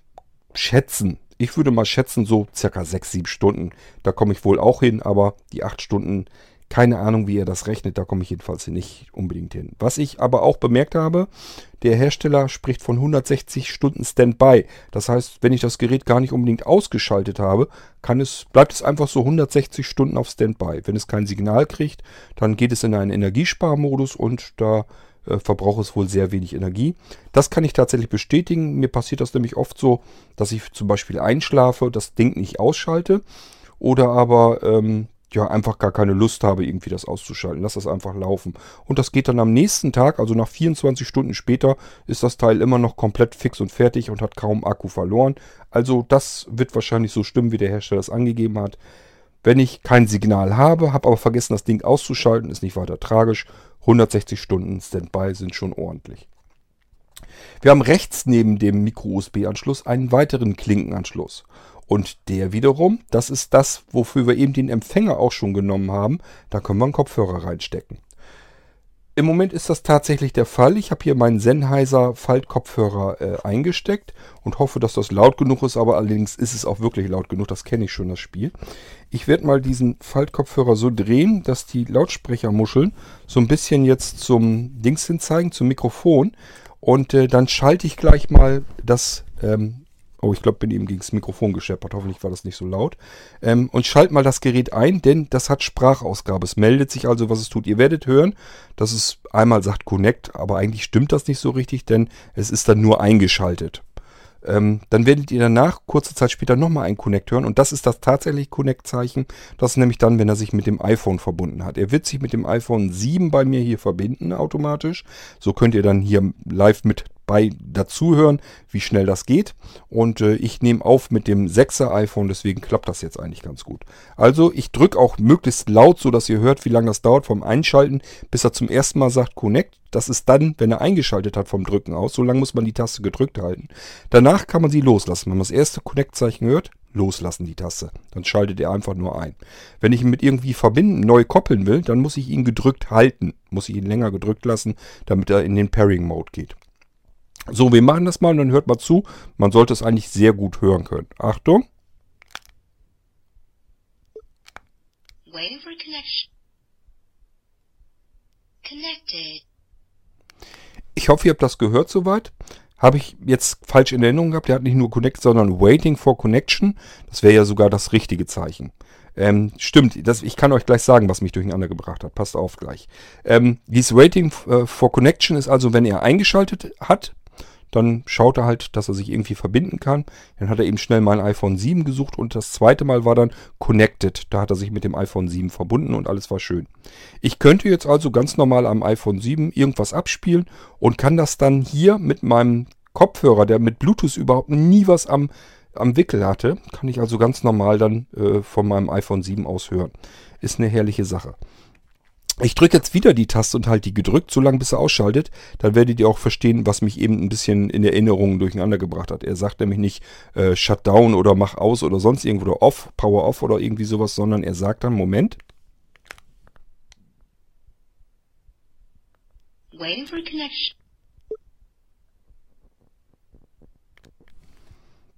schätzen, ich würde mal schätzen, so circa 6, 7 Stunden. Da komme ich wohl auch hin, aber die 8 Stunden keine Ahnung, wie er das rechnet, da komme ich jedenfalls nicht unbedingt hin. Was ich aber auch bemerkt habe, der Hersteller spricht von 160 Stunden Standby. Das heißt, wenn ich das Gerät gar nicht unbedingt ausgeschaltet habe, kann es, bleibt es einfach so 160 Stunden auf Standby. Wenn es kein Signal kriegt, dann geht es in einen Energiesparmodus und da äh, verbraucht es wohl sehr wenig Energie. Das kann ich tatsächlich bestätigen. Mir passiert das nämlich oft so, dass ich zum Beispiel einschlafe, das Ding nicht ausschalte oder aber ähm, ja einfach gar keine Lust habe, irgendwie das auszuschalten. Lass das einfach laufen. Und das geht dann am nächsten Tag, also nach 24 Stunden später, ist das Teil immer noch komplett fix und fertig und hat kaum Akku verloren. Also das wird wahrscheinlich so stimmen, wie der Hersteller es angegeben hat. Wenn ich kein Signal habe, habe aber vergessen, das Ding auszuschalten, ist nicht weiter tragisch. 160 Stunden Standby sind schon ordentlich. Wir haben rechts neben dem Micro-USB-Anschluss einen weiteren Klinkenanschluss. Und der wiederum, das ist das, wofür wir eben den Empfänger auch schon genommen haben. Da können wir einen Kopfhörer reinstecken. Im Moment ist das tatsächlich der Fall. Ich habe hier meinen Sennheiser Faltkopfhörer äh, eingesteckt und hoffe, dass das laut genug ist, aber allerdings ist es auch wirklich laut genug. Das kenne ich schon, das Spiel. Ich werde mal diesen Faltkopfhörer so drehen, dass die Lautsprechermuscheln so ein bisschen jetzt zum Dings hin zeigen, zum Mikrofon. Und äh, dann schalte ich gleich mal das Ähm, oh, ich glaube, bin eben gegen das Mikrofon gescheppert. Hoffentlich war das nicht so laut. Ähm, und schalt mal das Gerät ein, denn das hat Sprachausgabe. Es meldet sich also, was es tut. Ihr werdet hören, dass es einmal sagt Connect, aber eigentlich stimmt das nicht so richtig, denn es ist dann nur eingeschaltet. Ähm, dann werdet ihr danach kurze Zeit später nochmal einen Connect hören und das ist das tatsächlich Connect-Zeichen. Das ist nämlich dann, wenn er sich mit dem iPhone verbunden hat. Er wird sich mit dem iPhone 7 bei mir hier verbinden automatisch. So könnt ihr dann hier live mit bei dazuhören, wie schnell das geht. Und äh, ich nehme auf mit dem 6er iPhone, deswegen klappt das jetzt eigentlich ganz gut. Also ich drücke auch möglichst laut, so dass ihr hört, wie lange das dauert vom Einschalten, bis er zum ersten Mal sagt Connect. Das ist dann, wenn er eingeschaltet hat vom Drücken aus. So lange muss man die Taste gedrückt halten. Danach kann man sie loslassen. Wenn man das erste Connect-Zeichen hört, loslassen die Taste. Dann schaltet er einfach nur ein. Wenn ich ihn mit irgendwie verbinden, neu koppeln will, dann muss ich ihn gedrückt halten. Muss ich ihn länger gedrückt lassen, damit er in den Pairing-Mode geht. So, wir machen das mal und dann hört mal zu. Man sollte es eigentlich sehr gut hören können. Achtung. Waiting for connection. Connected. Ich hoffe, ihr habt das gehört soweit. Habe ich jetzt falsch in Erinnerung gehabt. Der hat nicht nur Connect, sondern Waiting for Connection. Das wäre ja sogar das richtige Zeichen. Ähm, stimmt, das, ich kann euch gleich sagen, was mich durcheinander gebracht hat. Passt auf gleich. Ähm, dieses Waiting äh, for Connection ist also, wenn er eingeschaltet hat, dann schaut er halt, dass er sich irgendwie verbinden kann. Dann hat er eben schnell mein iPhone 7 gesucht und das zweite Mal war dann Connected. Da hat er sich mit dem iPhone 7 verbunden und alles war schön. Ich könnte jetzt also ganz normal am iPhone 7 irgendwas abspielen und kann das dann hier mit meinem Kopfhörer, der mit Bluetooth überhaupt nie was am, am Wickel hatte, kann ich also ganz normal dann äh, von meinem iPhone 7 aus hören. Ist eine herrliche Sache. Ich drücke jetzt wieder die Taste und halte die gedrückt, so lange bis er ausschaltet. Dann werdet ihr auch verstehen, was mich eben ein bisschen in Erinnerungen durcheinander gebracht hat. Er sagt nämlich nicht äh, Shutdown oder mach aus oder sonst irgendwo oder off, Power off oder irgendwie sowas, sondern er sagt dann, Moment. Waiting for connection.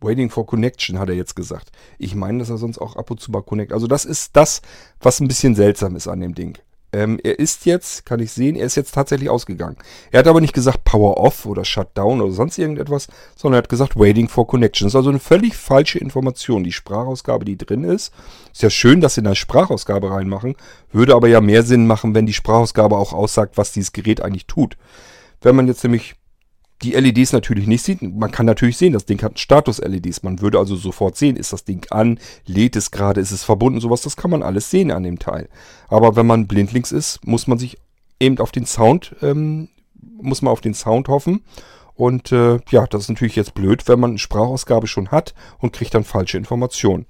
Waiting for Connection, hat er jetzt gesagt. Ich meine, dass er sonst auch ab und zu mal connect. Also das ist das, was ein bisschen seltsam ist an dem Ding. Ähm, er ist jetzt, kann ich sehen, er ist jetzt tatsächlich ausgegangen. Er hat aber nicht gesagt Power Off oder Shutdown oder sonst irgendetwas, sondern er hat gesagt Waiting for Connection. Das ist also eine völlig falsche Information. Die Sprachausgabe, die drin ist, ist ja schön, dass sie eine Sprachausgabe reinmachen, würde aber ja mehr Sinn machen, wenn die Sprachausgabe auch aussagt, was dieses Gerät eigentlich tut. Wenn man jetzt nämlich die LEDs natürlich nicht sieht. Man kann natürlich sehen, das Ding hat Status-LEDs. Man würde also sofort sehen, ist das Ding an, lädt es gerade, ist es verbunden, sowas. Das kann man alles sehen an dem Teil. Aber wenn man blindlings ist, muss man sich eben auf den Sound, ähm, muss man auf den Sound hoffen. Und äh, ja, das ist natürlich jetzt blöd, wenn man eine Sprachausgabe schon hat und kriegt dann falsche Informationen.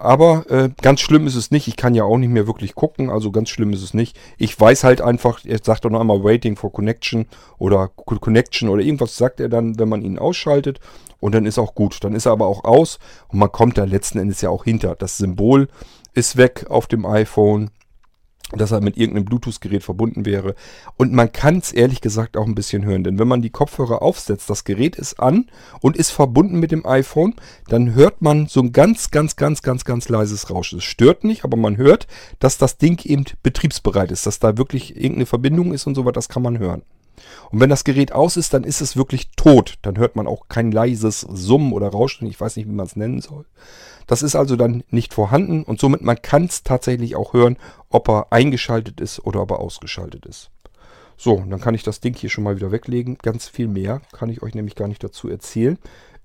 Aber äh, ganz schlimm ist es nicht. Ich kann ja auch nicht mehr wirklich gucken, also ganz schlimm ist es nicht. Ich weiß halt einfach, er sagt doch noch einmal Waiting for Connection oder Connection oder irgendwas sagt er dann, wenn man ihn ausschaltet. Und dann ist auch gut. Dann ist er aber auch aus und man kommt da letzten Endes ja auch hinter. Das Symbol ist weg auf dem iPhone dass er mit irgendeinem Bluetooth-Gerät verbunden wäre. Und man kann es ehrlich gesagt auch ein bisschen hören, denn wenn man die Kopfhörer aufsetzt, das Gerät ist an und ist verbunden mit dem iPhone, dann hört man so ein ganz, ganz, ganz, ganz, ganz leises Rauschen. Es stört nicht, aber man hört, dass das Ding eben betriebsbereit ist, dass da wirklich irgendeine Verbindung ist und so weiter, das kann man hören. Und wenn das Gerät aus ist, dann ist es wirklich tot. Dann hört man auch kein leises Summen oder Rauschen. Ich weiß nicht, wie man es nennen soll. Das ist also dann nicht vorhanden und somit man kann es tatsächlich auch hören, ob er eingeschaltet ist oder ob er ausgeschaltet ist. So, dann kann ich das Ding hier schon mal wieder weglegen. Ganz viel mehr kann ich euch nämlich gar nicht dazu erzählen.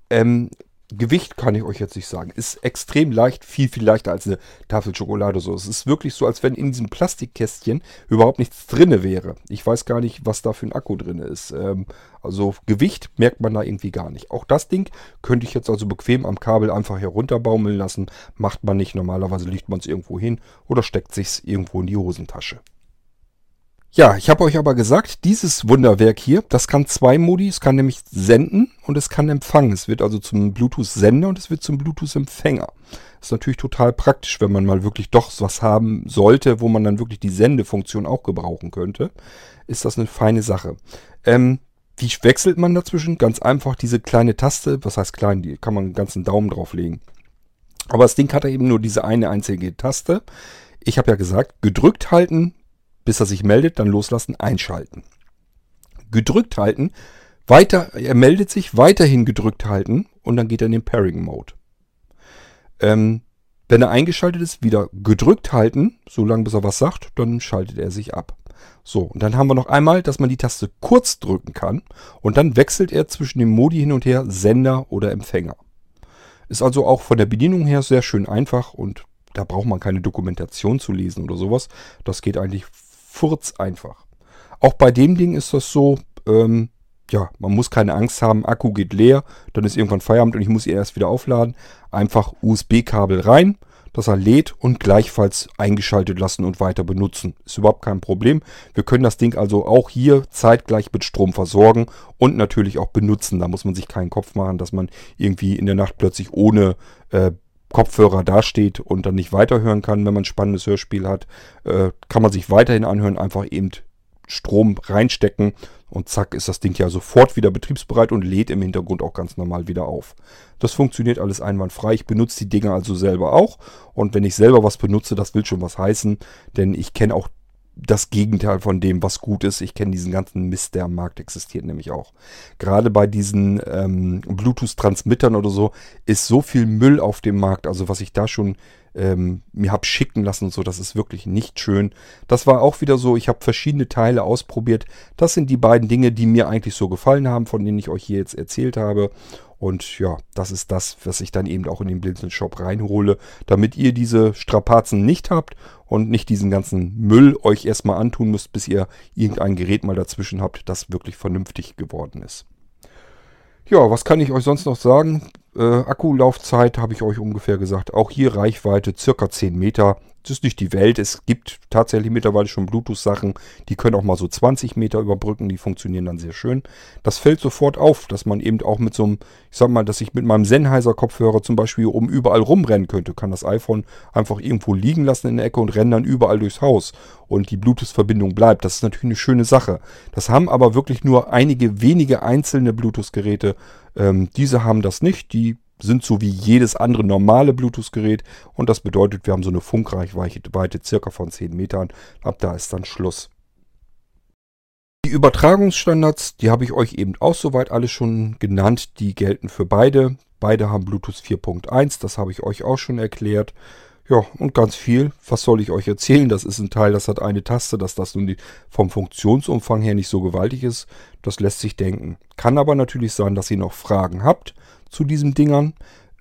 Ähm, Gewicht kann ich euch jetzt nicht sagen. Ist extrem leicht, viel, viel leichter als eine Tafel Schokolade. So, es ist wirklich so, als wenn in diesem Plastikkästchen überhaupt nichts drinne wäre. Ich weiß gar nicht, was da für ein Akku drin ist. Ähm, also Gewicht merkt man da irgendwie gar nicht. Auch das Ding könnte ich jetzt also bequem am Kabel einfach herunterbaumeln lassen. Macht man nicht. Normalerweise legt man es irgendwo hin oder steckt sich irgendwo in die Hosentasche. Ja, ich habe euch aber gesagt, dieses Wunderwerk hier, das kann zwei Modi. Es kann nämlich senden und es kann empfangen. Es wird also zum Bluetooth-Sender und es wird zum Bluetooth-Empfänger. Ist natürlich total praktisch, wenn man mal wirklich doch was haben sollte, wo man dann wirklich die Sendefunktion auch gebrauchen könnte. Ist das eine feine Sache. Ähm, wie wechselt man dazwischen? Ganz einfach diese kleine Taste. Was heißt klein? Die kann man einen ganzen Daumen drauflegen. Aber das Ding hat ja eben nur diese eine einzige Taste. Ich habe ja gesagt, gedrückt halten, bis er sich meldet, dann loslassen, einschalten. Gedrückt halten, weiter, er meldet sich, weiterhin gedrückt halten und dann geht er in den Pairing-Mode. Ähm, wenn er eingeschaltet ist, wieder gedrückt halten, solange bis er was sagt, dann schaltet er sich ab. So, und dann haben wir noch einmal, dass man die Taste kurz drücken kann und dann wechselt er zwischen dem Modi hin und her Sender oder Empfänger. Ist also auch von der Bedienung her sehr schön einfach und da braucht man keine Dokumentation zu lesen oder sowas. Das geht eigentlich furz einfach. Auch bei dem Ding ist das so, ähm, ja, man muss keine Angst haben, Akku geht leer, dann ist irgendwann Feierabend und ich muss ihn erst wieder aufladen. Einfach USB-Kabel rein, dass er lädt und gleichfalls eingeschaltet lassen und weiter benutzen. Ist überhaupt kein Problem. Wir können das Ding also auch hier zeitgleich mit Strom versorgen und natürlich auch benutzen. Da muss man sich keinen Kopf machen, dass man irgendwie in der Nacht plötzlich ohne äh, Kopfhörer dasteht und dann nicht weiterhören kann, wenn man ein spannendes Hörspiel hat. Äh, kann man sich weiterhin anhören, einfach eben Strom reinstecken und zack ist das Ding ja sofort wieder betriebsbereit und lädt im Hintergrund auch ganz normal wieder auf. Das funktioniert alles einwandfrei. Ich benutze die Dinger also selber auch und wenn ich selber was benutze, das will schon was heißen, denn ich kenne auch das Gegenteil von dem, was gut ist. Ich kenne diesen ganzen Mist, der am Markt existiert, nämlich auch. Gerade bei diesen ähm, Bluetooth-Transmittern oder so ist so viel Müll auf dem Markt. Also was ich da schon ähm, mir habe schicken lassen und so, das ist wirklich nicht schön. Das war auch wieder so, ich habe verschiedene Teile ausprobiert. Das sind die beiden Dinge, die mir eigentlich so gefallen haben, von denen ich euch hier jetzt erzählt habe. Und ja, das ist das, was ich dann eben auch in den Blinzeln-Shop reinhole, damit ihr diese Strapazen nicht habt und nicht diesen ganzen Müll euch erstmal antun müsst, bis ihr irgendein Gerät mal dazwischen habt, das wirklich vernünftig geworden ist. Ja, was kann ich euch sonst noch sagen? Äh, Akkulaufzeit habe ich euch ungefähr gesagt. Auch hier Reichweite circa 10 Meter. Das ist nicht die Welt. Es gibt tatsächlich mittlerweile schon Bluetooth-Sachen, die können auch mal so 20 Meter überbrücken. Die funktionieren dann sehr schön. Das fällt sofort auf, dass man eben auch mit so einem, ich sag mal, dass ich mit meinem Sennheiser-Kopfhörer zum Beispiel um überall rumrennen könnte. Kann das iPhone einfach irgendwo liegen lassen in der Ecke und rennen dann überall durchs Haus. Und die Bluetooth-Verbindung bleibt. Das ist natürlich eine schöne Sache. Das haben aber wirklich nur einige wenige einzelne Bluetooth-Geräte. Ähm, diese haben das nicht. Die sind so wie jedes andere normale Bluetooth-Gerät und das bedeutet, wir haben so eine Funkreichweite circa von 10 Metern. Ab da ist dann Schluss. Die Übertragungsstandards, die habe ich euch eben auch soweit alle schon genannt. Die gelten für beide. Beide haben Bluetooth 4.1, das habe ich euch auch schon erklärt. Ja, und ganz viel. Was soll ich euch erzählen? Das ist ein Teil, das hat eine Taste, dass das nun vom Funktionsumfang her nicht so gewaltig ist. Das lässt sich denken. Kann aber natürlich sein, dass ihr noch Fragen habt zu diesen Dingern.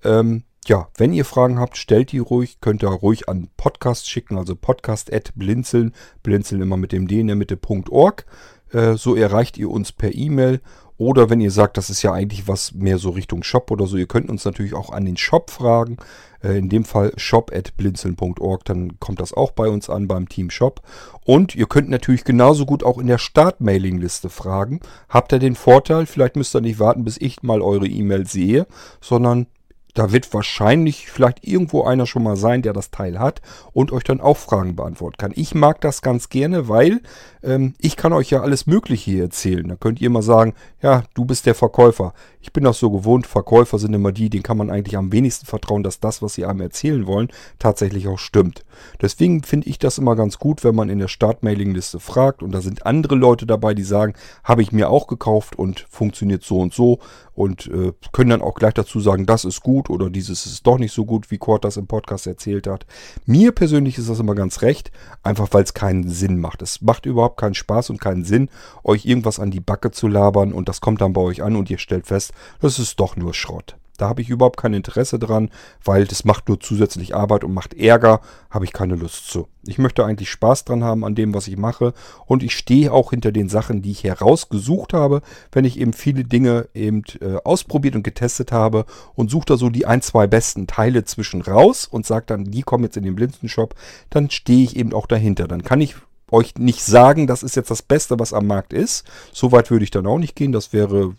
Ähm, ja, wenn ihr Fragen habt, stellt die ruhig, könnt ihr ruhig an Podcast schicken, also podcast.blinzeln, blinzeln immer mit dem D in der Mitte.org. Äh, so erreicht ihr uns per E-Mail. Oder wenn ihr sagt, das ist ja eigentlich was mehr so Richtung Shop oder so, ihr könnt uns natürlich auch an den Shop fragen. Äh, in dem Fall shop.blinzeln.org, dann kommt das auch bei uns an beim Team Shop. Und ihr könnt natürlich genauso gut auch in der Start-Mailing-Liste fragen. Habt ihr den Vorteil, vielleicht müsst ihr nicht warten, bis ich mal eure E-Mail sehe, sondern da wird wahrscheinlich vielleicht irgendwo einer schon mal sein, der das Teil hat und euch dann auch Fragen beantworten kann. Ich mag das ganz gerne, weil ähm, ich kann euch ja alles Mögliche hier erzählen. Da könnt ihr mal sagen, ja, du bist der Verkäufer. Ich bin das so gewohnt, Verkäufer sind immer die, denen kann man eigentlich am wenigsten vertrauen, dass das, was sie einem erzählen wollen, tatsächlich auch stimmt. Deswegen finde ich das immer ganz gut, wenn man in der Startmailingliste fragt und da sind andere Leute dabei, die sagen, habe ich mir auch gekauft und funktioniert so und so und äh, können dann auch gleich dazu sagen, das ist gut oder dieses ist doch nicht so gut, wie Kurt das im Podcast erzählt hat. Mir persönlich ist das immer ganz recht, einfach weil es keinen Sinn macht. Es macht überhaupt keinen Spaß und keinen Sinn, euch irgendwas an die Backe zu labern und das kommt dann bei euch an und ihr stellt fest, das ist doch nur Schrott. Da habe ich überhaupt kein Interesse dran, weil das macht nur zusätzlich Arbeit und macht Ärger, habe ich keine Lust zu. Ich möchte eigentlich Spaß dran haben an dem, was ich mache und ich stehe auch hinter den Sachen, die ich herausgesucht habe, wenn ich eben viele Dinge eben äh, ausprobiert und getestet habe und suche da so die ein, zwei besten Teile zwischen raus und sage dann, die kommen jetzt in den Blinzenshop, dann stehe ich eben auch dahinter. Dann kann ich euch nicht sagen, das ist jetzt das Beste, was am Markt ist. So weit würde ich dann auch nicht gehen. Das wäre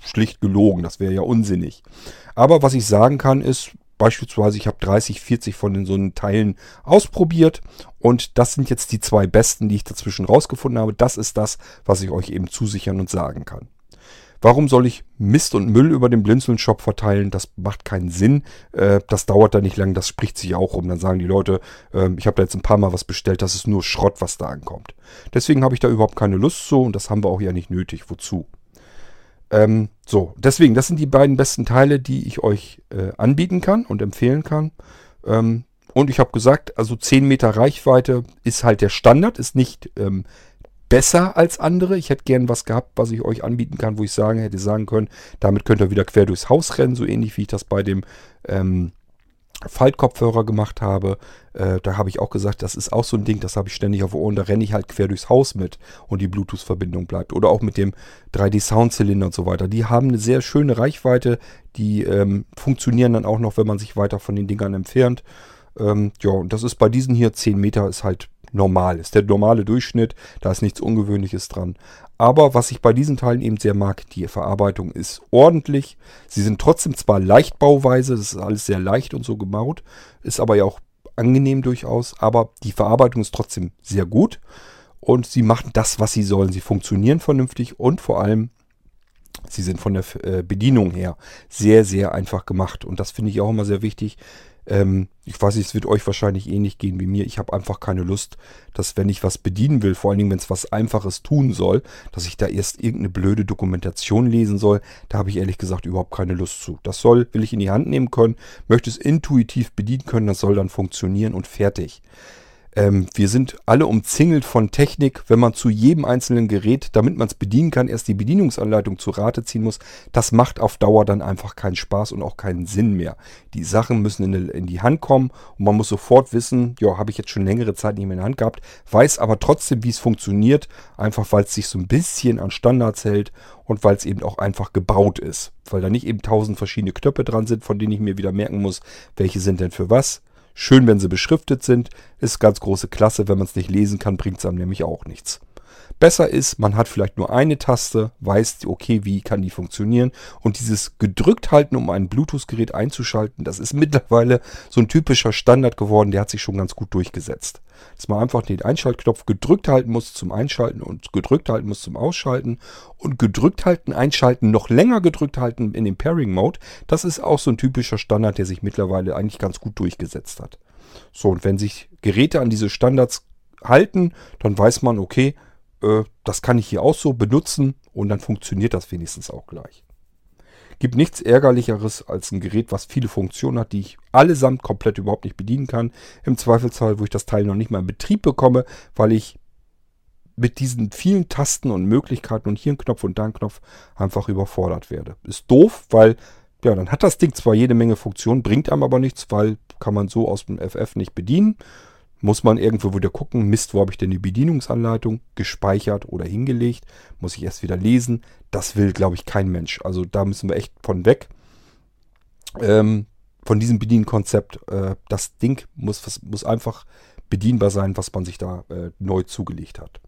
schlicht gelogen. Das wäre ja unsinnig. Aber was ich sagen kann, ist, beispielsweise, ich habe 30, 40 von den so einen Teilen ausprobiert und das sind jetzt die zwei besten, die ich dazwischen rausgefunden habe. Das ist das, was ich euch eben zusichern und sagen kann. Warum soll ich Mist und Müll über den Blinzeln-Shop verteilen? Das macht keinen Sinn. Äh, das dauert da nicht lang, das spricht sich auch um. Dann sagen die Leute, äh, ich habe da jetzt ein paar Mal was bestellt, das ist nur Schrott, was da ankommt. Deswegen habe ich da überhaupt keine Lust zu und das haben wir auch ja nicht nötig. Wozu? Ähm, so, deswegen, das sind die beiden besten Teile, die ich euch äh, anbieten kann und empfehlen kann. Ähm, und ich habe gesagt, also 10 Meter Reichweite ist halt der Standard, ist nicht ähm, besser als andere. Ich hätte gern was gehabt, was ich euch anbieten kann, wo ich sagen hätte sagen können, damit könnt ihr wieder quer durchs Haus rennen, so ähnlich wie ich das bei dem ähm, Faltkopfhörer gemacht habe. Äh, da habe ich auch gesagt, das ist auch so ein Ding, das habe ich ständig auf Ohren, da renne ich halt quer durchs Haus mit und die Bluetooth-Verbindung bleibt. Oder auch mit dem 3D-Soundzylinder und so weiter. Die haben eine sehr schöne Reichweite, die ähm, funktionieren dann auch noch, wenn man sich weiter von den Dingern entfernt. Ähm, ja, und das ist bei diesen hier 10 Meter ist halt normal. Ist der normale Durchschnitt, da ist nichts Ungewöhnliches dran. Aber was ich bei diesen Teilen eben sehr mag, die Verarbeitung ist ordentlich. Sie sind trotzdem zwar leichtbauweise, das ist alles sehr leicht und so gebaut, ist aber ja auch angenehm durchaus, aber die Verarbeitung ist trotzdem sehr gut und sie machen das, was sie sollen. Sie funktionieren vernünftig und vor allem, sie sind von der äh, Bedienung her sehr, sehr einfach gemacht. Und das finde ich auch immer sehr wichtig. Ähm, ich weiß nicht, es wird euch wahrscheinlich ähnlich gehen wie mir. Ich habe einfach keine Lust, dass wenn ich was bedienen will, vor allen Dingen, wenn es was Einfaches tun soll, dass ich da erst irgendeine blöde Dokumentation lesen soll. Da habe ich ehrlich gesagt überhaupt keine Lust zu. Das soll, will ich in die Hand nehmen können, möchte es intuitiv bedienen können, das soll dann funktionieren und fertig. Ähm, wir sind alle umzingelt von Technik, wenn man zu jedem einzelnen Gerät, damit man es bedienen kann, erst die Bedienungsanleitung zu Rate ziehen muss. Das macht auf Dauer dann einfach keinen Spaß und auch keinen Sinn mehr. Die Sachen müssen in in die Hand kommen und man muss sofort wissen, ja, habe ich jetzt schon längere Zeit nicht mehr in der Hand gehabt, weiß aber trotzdem, wie es funktioniert, einfach weil es sich so ein bisschen an Standards hält und weil es eben auch einfach gebaut ist. Weil da nicht eben tausend verschiedene Knöpfe dran sind, von denen ich mir wieder merken muss, welche sind denn für was. Schön, wenn sie beschriftet sind, ist ganz große Klasse. Wenn man es nicht lesen kann, bringt es einem nämlich auch nichts. Besser ist, man hat vielleicht nur eine Taste, weiß, okay, wie kann die funktionieren. Und dieses gedrückt halten, um ein Bluetooth-Gerät einzuschalten, das ist mittlerweile so ein typischer Standard geworden, der hat sich schon ganz gut durchgesetzt. Dass man einfach den Einschaltknopf gedrückt halten muss zum Einschalten und gedrückt halten muss zum Ausschalten. Und gedrückt halten, einschalten, noch länger gedrückt halten in dem Pairing-Mode, das ist auch so ein typischer Standard, der sich mittlerweile eigentlich ganz gut durchgesetzt hat. So, und wenn sich Geräte an diese Standards halten, dann weiß man, okay, äh, das kann ich hier auch so benutzen und dann funktioniert das wenigstens auch gleich. Gibt nichts ärgerlicheres als ein Gerät, was viele Funktionen hat, die ich allesamt komplett überhaupt nicht bedienen kann. Im Zweifelsfall, wo ich das Teil noch nicht mal in Betrieb bekomme, weil ich mit diesen vielen Tasten und Möglichkeiten und hier ein Knopf und da ein Knopf einfach überfordert werde. Ist doof, weil ja, dann hat das Ding zwar jede Menge Funktionen, bringt einem aber nichts, weil kann man so aus dem FF nicht bedienen. Muss man irgendwo wieder gucken, Mist, wo habe ich denn die Bedienungsanleitung gespeichert oder hingelegt? Muss ich erst wieder lesen? Das will, glaube ich, kein Mensch. Also da müssen wir echt von weg. Ähm, von diesem Bedienkonzept. Äh, das Ding muss, muss einfach bedienbar sein, was man sich da äh, neu zugelegt hat.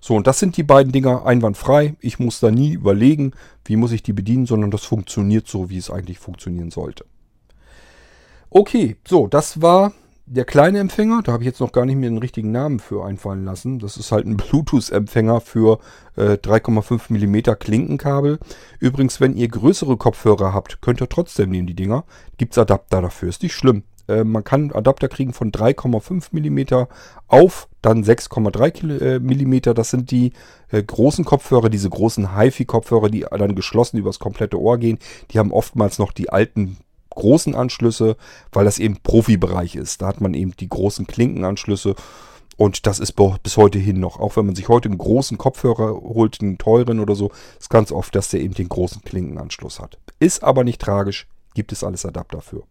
So, und das sind die beiden Dinger einwandfrei. Ich muss da nie überlegen, wie muss ich die bedienen, sondern das funktioniert so, wie es eigentlich funktionieren sollte. Okay, so, das war der kleine Empfänger, da habe ich jetzt noch gar nicht mehr den richtigen Namen für einfallen lassen. Das ist halt ein Bluetooth-Empfänger für äh, 3,5 mm Klinkenkabel. Übrigens, wenn ihr größere Kopfhörer habt, könnt ihr trotzdem nehmen die Dinger. Gibt es Adapter dafür, ist nicht schlimm. Äh, man kann Adapter kriegen von 3,5 mm auf dann 6,3 äh, mm. Das sind die äh, großen Kopfhörer, diese großen HiFi-Kopfhörer, die dann geschlossen übers komplette Ohr gehen. Die haben oftmals noch die alten großen Anschlüsse, weil das eben Profibereich ist. Da hat man eben die großen Klinkenanschlüsse und das ist bis heute hin noch. Auch wenn man sich heute einen großen Kopfhörer holt, einen teuren oder so, ist ganz oft, dass der eben den großen Klinkenanschluss hat. Ist aber nicht tragisch, gibt es alles Adapter für.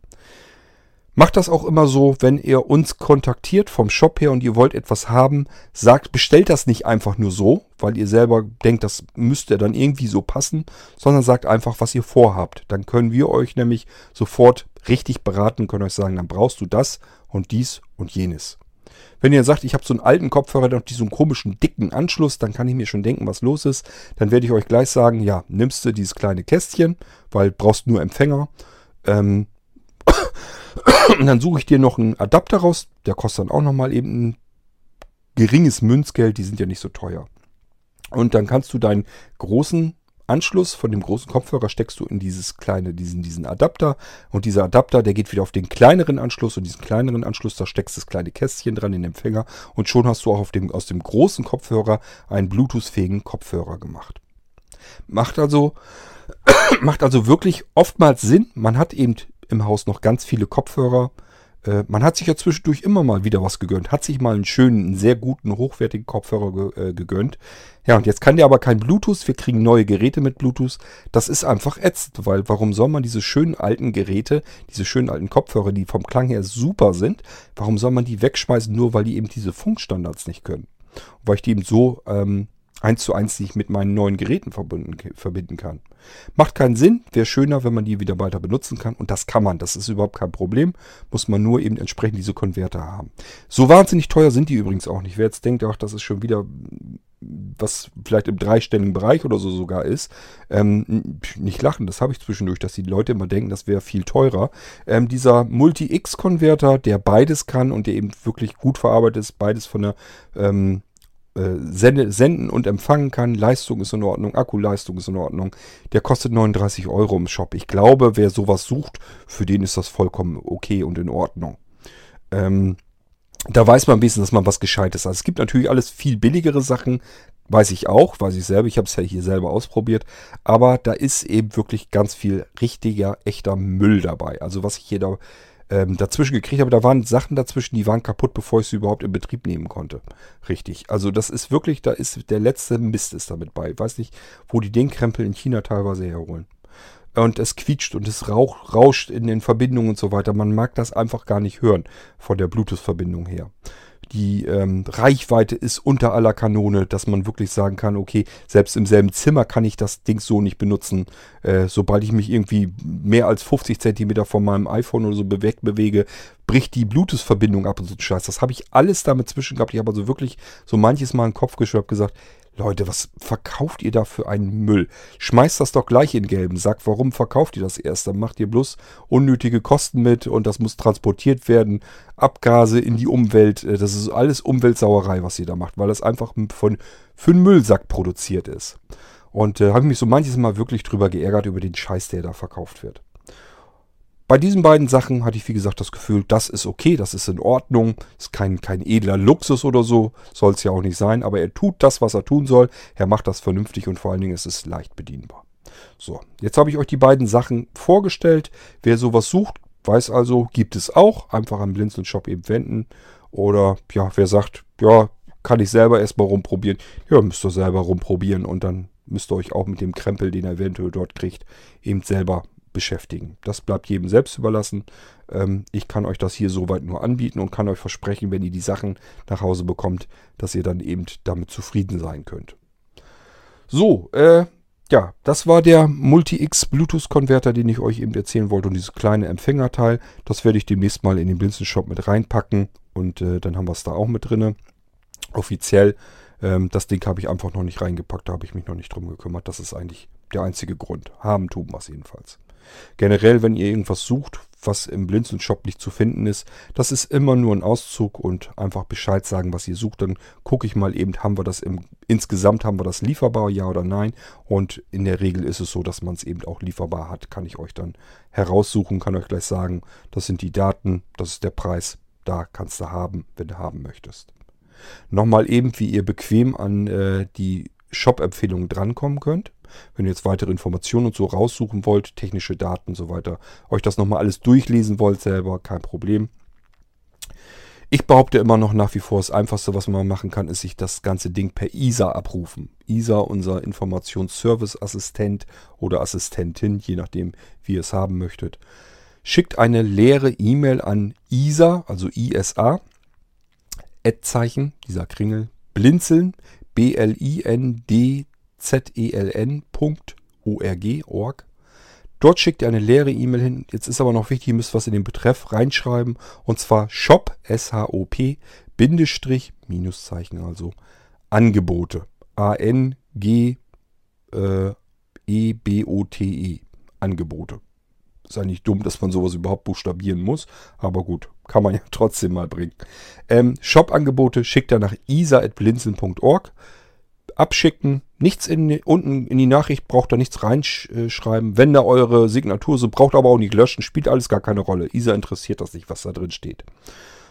Macht das auch immer so, wenn ihr uns kontaktiert vom Shop her und ihr wollt etwas haben, sagt, bestellt das nicht einfach nur so, weil ihr selber denkt, das müsste dann irgendwie so passen, sondern sagt einfach, was ihr vorhabt. Dann können wir euch nämlich sofort richtig beraten, können euch sagen, dann brauchst du das und dies und jenes. Wenn ihr sagt, ich habe so einen alten Kopfhörer und diesen komischen dicken Anschluss, dann kann ich mir schon denken, was los ist. Dann werde ich euch gleich sagen, ja, nimmst du dieses kleine Kästchen, weil brauchst nur Empfänger. Ähm, und dann suche ich dir noch einen Adapter raus. Der kostet dann auch nochmal eben ein geringes Münzgeld. Die sind ja nicht so teuer. Und dann kannst du deinen großen Anschluss von dem großen Kopfhörer steckst du in dieses kleine, diesen, diesen Adapter. Und dieser Adapter, der geht wieder auf den kleineren Anschluss. Und diesen kleineren Anschluss, da steckst du das kleine Kästchen dran in den Empfänger. Und schon hast du auch dem, aus dem großen Kopfhörer einen Bluetooth-fähigen Kopfhörer gemacht. Macht also, macht also wirklich oftmals Sinn. Man hat eben im Haus noch ganz viele Kopfhörer. Äh, man hat sich ja zwischendurch immer mal wieder was gegönnt. Hat sich mal einen schönen, einen sehr guten, hochwertigen Kopfhörer ge äh, gegönnt. Ja, und jetzt kann der aber kein Bluetooth. Wir kriegen neue Geräte mit Bluetooth. Das ist einfach ätzend, weil warum soll man diese schönen alten Geräte, diese schönen alten Kopfhörer, die vom Klang her super sind, warum soll man die wegschmeißen, nur weil die eben diese Funkstandards nicht können? Weil ich die eben so ähm, eins zu eins nicht mit meinen neuen Geräten verbinden, verbinden kann. Macht keinen Sinn, wäre schöner, wenn man die wieder weiter benutzen kann. Und das kann man, das ist überhaupt kein Problem. Muss man nur eben entsprechend diese Konverter haben. So wahnsinnig teuer sind die übrigens auch nicht. Wer jetzt denkt, ach, das ist schon wieder was vielleicht im dreistelligen Bereich oder so sogar ist, ähm, nicht lachen, das habe ich zwischendurch, dass die Leute immer denken, das wäre viel teurer. Ähm, dieser Multi-X-Konverter, der beides kann und der eben wirklich gut verarbeitet ist, beides von der ähm, äh, senden und empfangen kann. Leistung ist in Ordnung, Akkuleistung ist in Ordnung. Der kostet 39 Euro im Shop. Ich glaube, wer sowas sucht, für den ist das vollkommen okay und in Ordnung. Ähm, da weiß man ein bisschen, dass man was Gescheites hat. Es gibt natürlich alles viel billigere Sachen, weiß ich auch, weiß ich selber. Ich habe es ja hier selber ausprobiert. Aber da ist eben wirklich ganz viel richtiger, echter Müll dabei. Also was ich hier da ähm, dazwischen gekriegt habe. Da waren Sachen dazwischen, die waren kaputt, bevor ich sie überhaupt in Betrieb nehmen konnte. Richtig. Also das ist wirklich, da ist der letzte Mist ist damit bei. Ich weiß nicht, wo die den Krempel in China teilweise herholen. Und es quietscht und es rauch, rauscht in den Verbindungen und so weiter. Man mag das einfach gar nicht hören von der Bluetooth-Verbindung her die ähm, Reichweite ist unter aller Kanone, dass man wirklich sagen kann, okay, selbst im selben Zimmer kann ich das Ding so nicht benutzen. Äh, sobald ich mich irgendwie mehr als 50 Zentimeter von meinem iPhone oder so bewege, bricht die Bluetooth-Verbindung ab und so Scheiß. Das habe ich alles damit zwischen gehabt. Ich habe also wirklich so manches Mal einen Kopf geschöpft gesagt, Leute, was verkauft ihr da für einen Müll? Schmeißt das doch gleich in gelben Sack. Warum verkauft ihr das erst? Dann macht ihr bloß unnötige Kosten mit und das muss transportiert werden. Abgase in die Umwelt. Äh, das ist alles Umweltsauerei, was ihr da macht, weil das einfach von, für einen Müllsack produziert ist. Und äh, habe mich so manches Mal wirklich drüber geärgert über den Scheiß, der da verkauft wird. Bei diesen beiden Sachen hatte ich, wie gesagt, das Gefühl, das ist okay, das ist in Ordnung, ist kein, kein edler Luxus oder so, soll es ja auch nicht sein, aber er tut das, was er tun soll, er macht das vernünftig und vor allen Dingen ist es leicht bedienbar. So, jetzt habe ich euch die beiden Sachen vorgestellt. Wer sowas sucht, weiß also, gibt es auch. Einfach am Blinzeln Shop eben wenden. Oder ja, wer sagt, ja, kann ich selber erstmal rumprobieren. Ja, müsst ihr selber rumprobieren und dann müsst ihr euch auch mit dem Krempel, den ihr eventuell dort kriegt, eben selber beschäftigen. Das bleibt jedem selbst überlassen. Ähm, ich kann euch das hier soweit nur anbieten und kann euch versprechen, wenn ihr die Sachen nach Hause bekommt, dass ihr dann eben damit zufrieden sein könnt. So, äh, ja, das war der Multi-X Bluetooth-Konverter, den ich euch eben erzählen wollte und dieses kleine Empfängerteil. Das werde ich demnächst mal in den Blinzen-Shop mit reinpacken und äh, dann haben wir es da auch mit drin. Offiziell, ähm, das Ding habe ich einfach noch nicht reingepackt, da habe ich mich noch nicht drum gekümmert. Das ist eigentlich der einzige Grund. Haben tun wir es jedenfalls. Generell, wenn ihr irgendwas sucht, was im Blinzeln-Shop nicht zu finden ist, das ist immer nur ein Auszug und einfach Bescheid sagen, was ihr sucht. Dann gucke ich mal eben, haben wir das im, insgesamt haben wir das lieferbar, ja oder nein. Und in der Regel ist es so, dass man es eben auch lieferbar hat. Kann ich euch dann heraussuchen, kann euch gleich sagen, das sind die Daten, das ist der Preis. Da kannst du haben, wenn du haben möchtest. Nochmal eben, wie ihr bequem an äh, die Shop-Empfehlungen drankommen könnt. Wenn ihr jetzt weitere Informationen und so raussuchen wollt, technische Daten und so weiter, euch das nochmal alles durchlesen wollt selber, kein Problem. Ich behaupte immer noch nach wie vor, das Einfachste, was man machen kann, ist sich das ganze Ding per ISA abrufen. ISA, unser Informationsservice-Assistent oder Assistentin, je nachdem, wie ihr es haben möchtet. Schickt eine leere E-Mail an ISA, also ISA, Ad-Zeichen, dieser Kringel, blinzeln, B-L-I-N-D zeln.org. Dort schickt ihr eine leere E-Mail hin. Jetzt ist aber noch wichtig, ihr müsst was in den Betreff reinschreiben. Und zwar Shop, S-H-O-P, Bindestrich, Minuszeichen, also Angebote. A-N-G-E-B-O-T-E. -E, Angebote. Ist eigentlich dumm, dass man sowas überhaupt buchstabieren muss. Aber gut, kann man ja trotzdem mal bringen. Ähm, Shop-Angebote schickt er nach isa.blinzeln.org abschicken. Nichts in, unten in die Nachricht braucht da nichts reinschreiben. Wenn da eure Signatur so braucht aber auch nicht löschen, spielt alles gar keine Rolle. Isa interessiert das nicht, was da drin steht.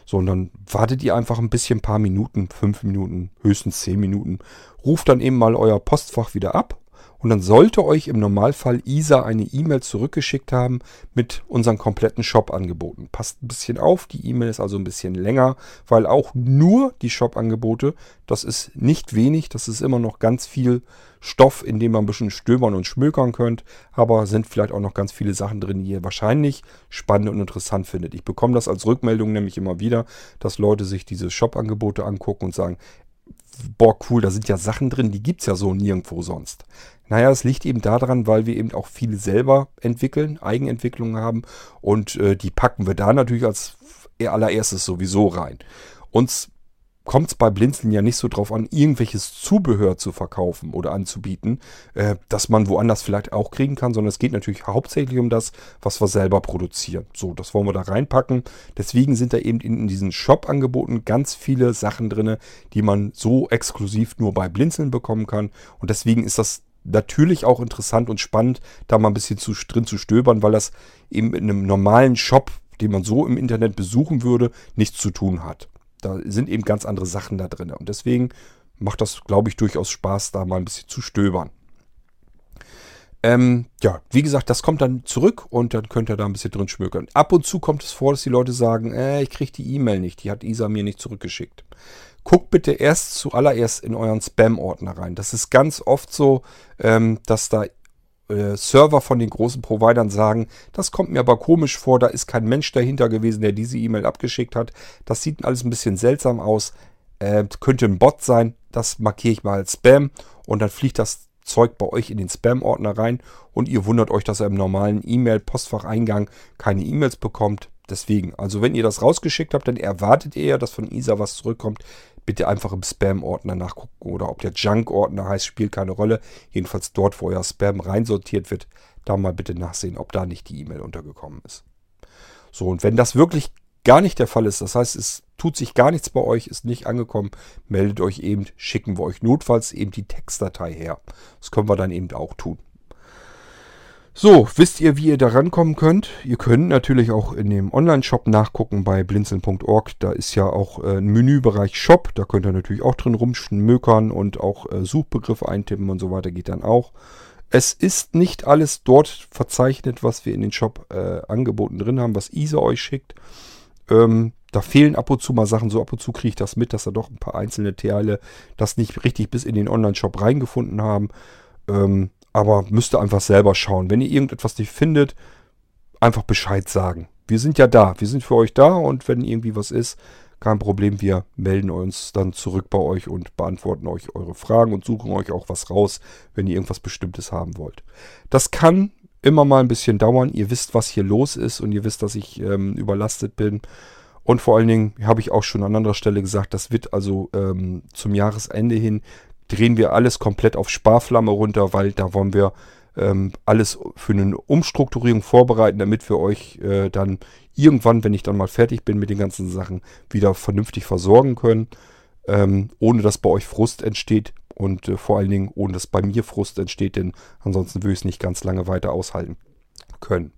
So, und dann wartet ihr einfach ein bisschen, ein paar Minuten, fünf Minuten, höchstens zehn Minuten. Ruft dann eben mal euer Postfach wieder ab Und dann sollte euch im Normalfall ISA eine E-Mail zurückgeschickt haben mit unseren kompletten Shop-Angeboten. Passt ein bisschen auf, die E-Mail ist also ein bisschen länger, weil auch nur die Shop-Angebote, das ist nicht wenig, das ist immer noch ganz viel Stoff, in dem man ein bisschen stöbern und schmökern könnt, aber sind vielleicht auch noch ganz viele Sachen drin, die ihr wahrscheinlich spannend und interessant findet. Ich bekomme das als Rückmeldung nämlich immer wieder, dass Leute sich diese Shop-Angebote angucken und sagen, boah, cool, da sind ja Sachen drin, die gibt es ja so nirgendwo sonst. Naja, es liegt eben daran, weil wir eben auch viele selber entwickeln, Eigenentwicklungen haben und äh, die packen wir da natürlich als allererstes sowieso rein. Uns kommt es bei Blinzeln ja nicht so drauf an, irgendwelches Zubehör zu verkaufen oder anzubieten, äh, dass man woanders vielleicht auch kriegen kann, sondern es geht natürlich hauptsächlich um das, was wir selber produzieren. So, das wollen wir da reinpacken. Deswegen sind da eben in, in diesen Shop-Angeboten ganz viele Sachen drin, die man so exklusiv nur bei Blinzeln bekommen kann. Und deswegen ist das natürlich auch interessant und spannend, da mal ein bisschen zu, drin zu stöbern, weil das eben in einem normalen Shop, den man so im Internet besuchen würde, nichts zu tun hat. Da sind eben ganz andere Sachen da drin. Und deswegen macht das, glaube ich, durchaus Spaß, da mal ein bisschen zu stöbern. Ähm, ja, wie gesagt, das kommt dann zurück und dann könnt ihr da ein bisschen drin schmökern. Ab und zu kommt es vor, dass die Leute sagen, äh, ich kriege die E-Mail nicht, die hat Isa mir nicht zurückgeschickt. Guckt bitte erst zuallererst in euren Spam-Ordner rein. Das ist ganz oft so, ähm, dass da äh, Server von den großen Providern sagen, das kommt mir aber komisch vor, da ist kein Mensch dahinter gewesen, der diese E-Mail abgeschickt hat. Das sieht alles ein bisschen seltsam aus. Äh, könnte ein Bot sein, das markiere ich mal als Spam und dann fliegt das Zeug bei euch in den Spam-Ordner rein und ihr wundert euch, dass ihr im normalen E-Mail-Postfacheingang keine E-Mails bekommt. Deswegen, also wenn ihr das rausgeschickt habt, dann erwartet ihr ja, dass von ISA was zurückkommt bitte einfach im Spam-Ordner nachgucken oder ob der Junk-Ordner heißt, spielt keine Rolle. Jedenfalls dort, wo euer Spam reinsortiert wird, da mal bitte nachsehen, ob da nicht die E-Mail untergekommen ist. So, und wenn das wirklich gar nicht der Fall ist, das heißt, es tut sich gar nichts bei euch, ist nicht angekommen, meldet euch eben, schicken wir euch notfalls eben die Textdatei her. Das können wir dann eben auch tun. So, wisst ihr, wie ihr da rankommen könnt? Ihr könnt natürlich auch in dem Online-Shop nachgucken bei blinzeln.org. Da ist ja auch äh, ein Menübereich Shop. Da könnt ihr natürlich auch drin rumschmökern und auch äh, Suchbegriffe eintippen und so weiter geht dann auch. Es ist nicht alles dort verzeichnet, was wir in den Shop äh, angeboten drin haben, was ISA euch schickt. Ähm, da fehlen ab und zu mal Sachen. So ab und zu kriege ich das mit, dass da doch ein paar einzelne Teile das nicht richtig bis in den Online-Shop reingefunden haben. Ähm, aber müsst ihr einfach selber schauen. Wenn ihr irgendetwas nicht findet, einfach Bescheid sagen. Wir sind ja da. Wir sind für euch da und wenn irgendwie was ist, kein Problem. Wir melden uns dann zurück bei euch und beantworten euch eure Fragen und suchen euch auch was raus, wenn ihr irgendwas Bestimmtes haben wollt. Das kann immer mal ein bisschen dauern. Ihr wisst, was hier los ist und ihr wisst, dass ich ähm, überlastet bin. Und vor allen Dingen habe ich auch schon an anderer Stelle gesagt, das wird also ähm, zum Jahresende hin drehen wir alles komplett auf Sparflamme runter, weil da wollen wir ähm, alles für eine Umstrukturierung vorbereiten, damit wir euch äh, dann irgendwann, wenn ich dann mal fertig bin mit den ganzen Sachen, wieder vernünftig versorgen können, ähm, ohne dass bei euch Frust entsteht und äh, vor allen Dingen ohne dass bei mir Frust entsteht, denn ansonsten würde ich es nicht ganz lange weiter aushalten können.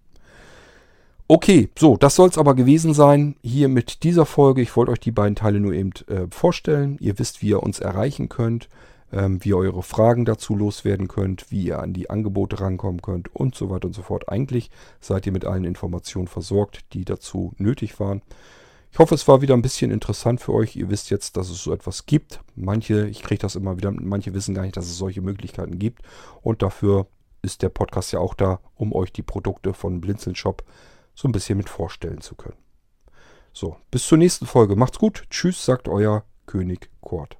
Okay, so, das soll es aber gewesen sein hier mit dieser Folge. Ich wollte euch die beiden Teile nur eben äh, vorstellen. Ihr wisst, wie ihr uns erreichen könnt ähm, wie ihr eure Fragen dazu loswerden könnt, wie ihr an die Angebote rankommen könnt und so weiter und so fort. Eigentlich seid ihr mit allen Informationen versorgt, die dazu nötig waren. Ich hoffe, es war wieder ein bisschen interessant für euch. Ihr wisst jetzt, dass es so etwas gibt. Manche, ich kriege das immer wieder, manche wissen gar nicht, dass es solche Möglichkeiten gibt. Und dafür ist der Podcast ja auch da, um euch die Produkte von Blinzeln Shop so ein bisschen mit vorstellen zu können. So, bis zur nächsten Folge. Macht's gut. Tschüss, sagt euer König Kurt.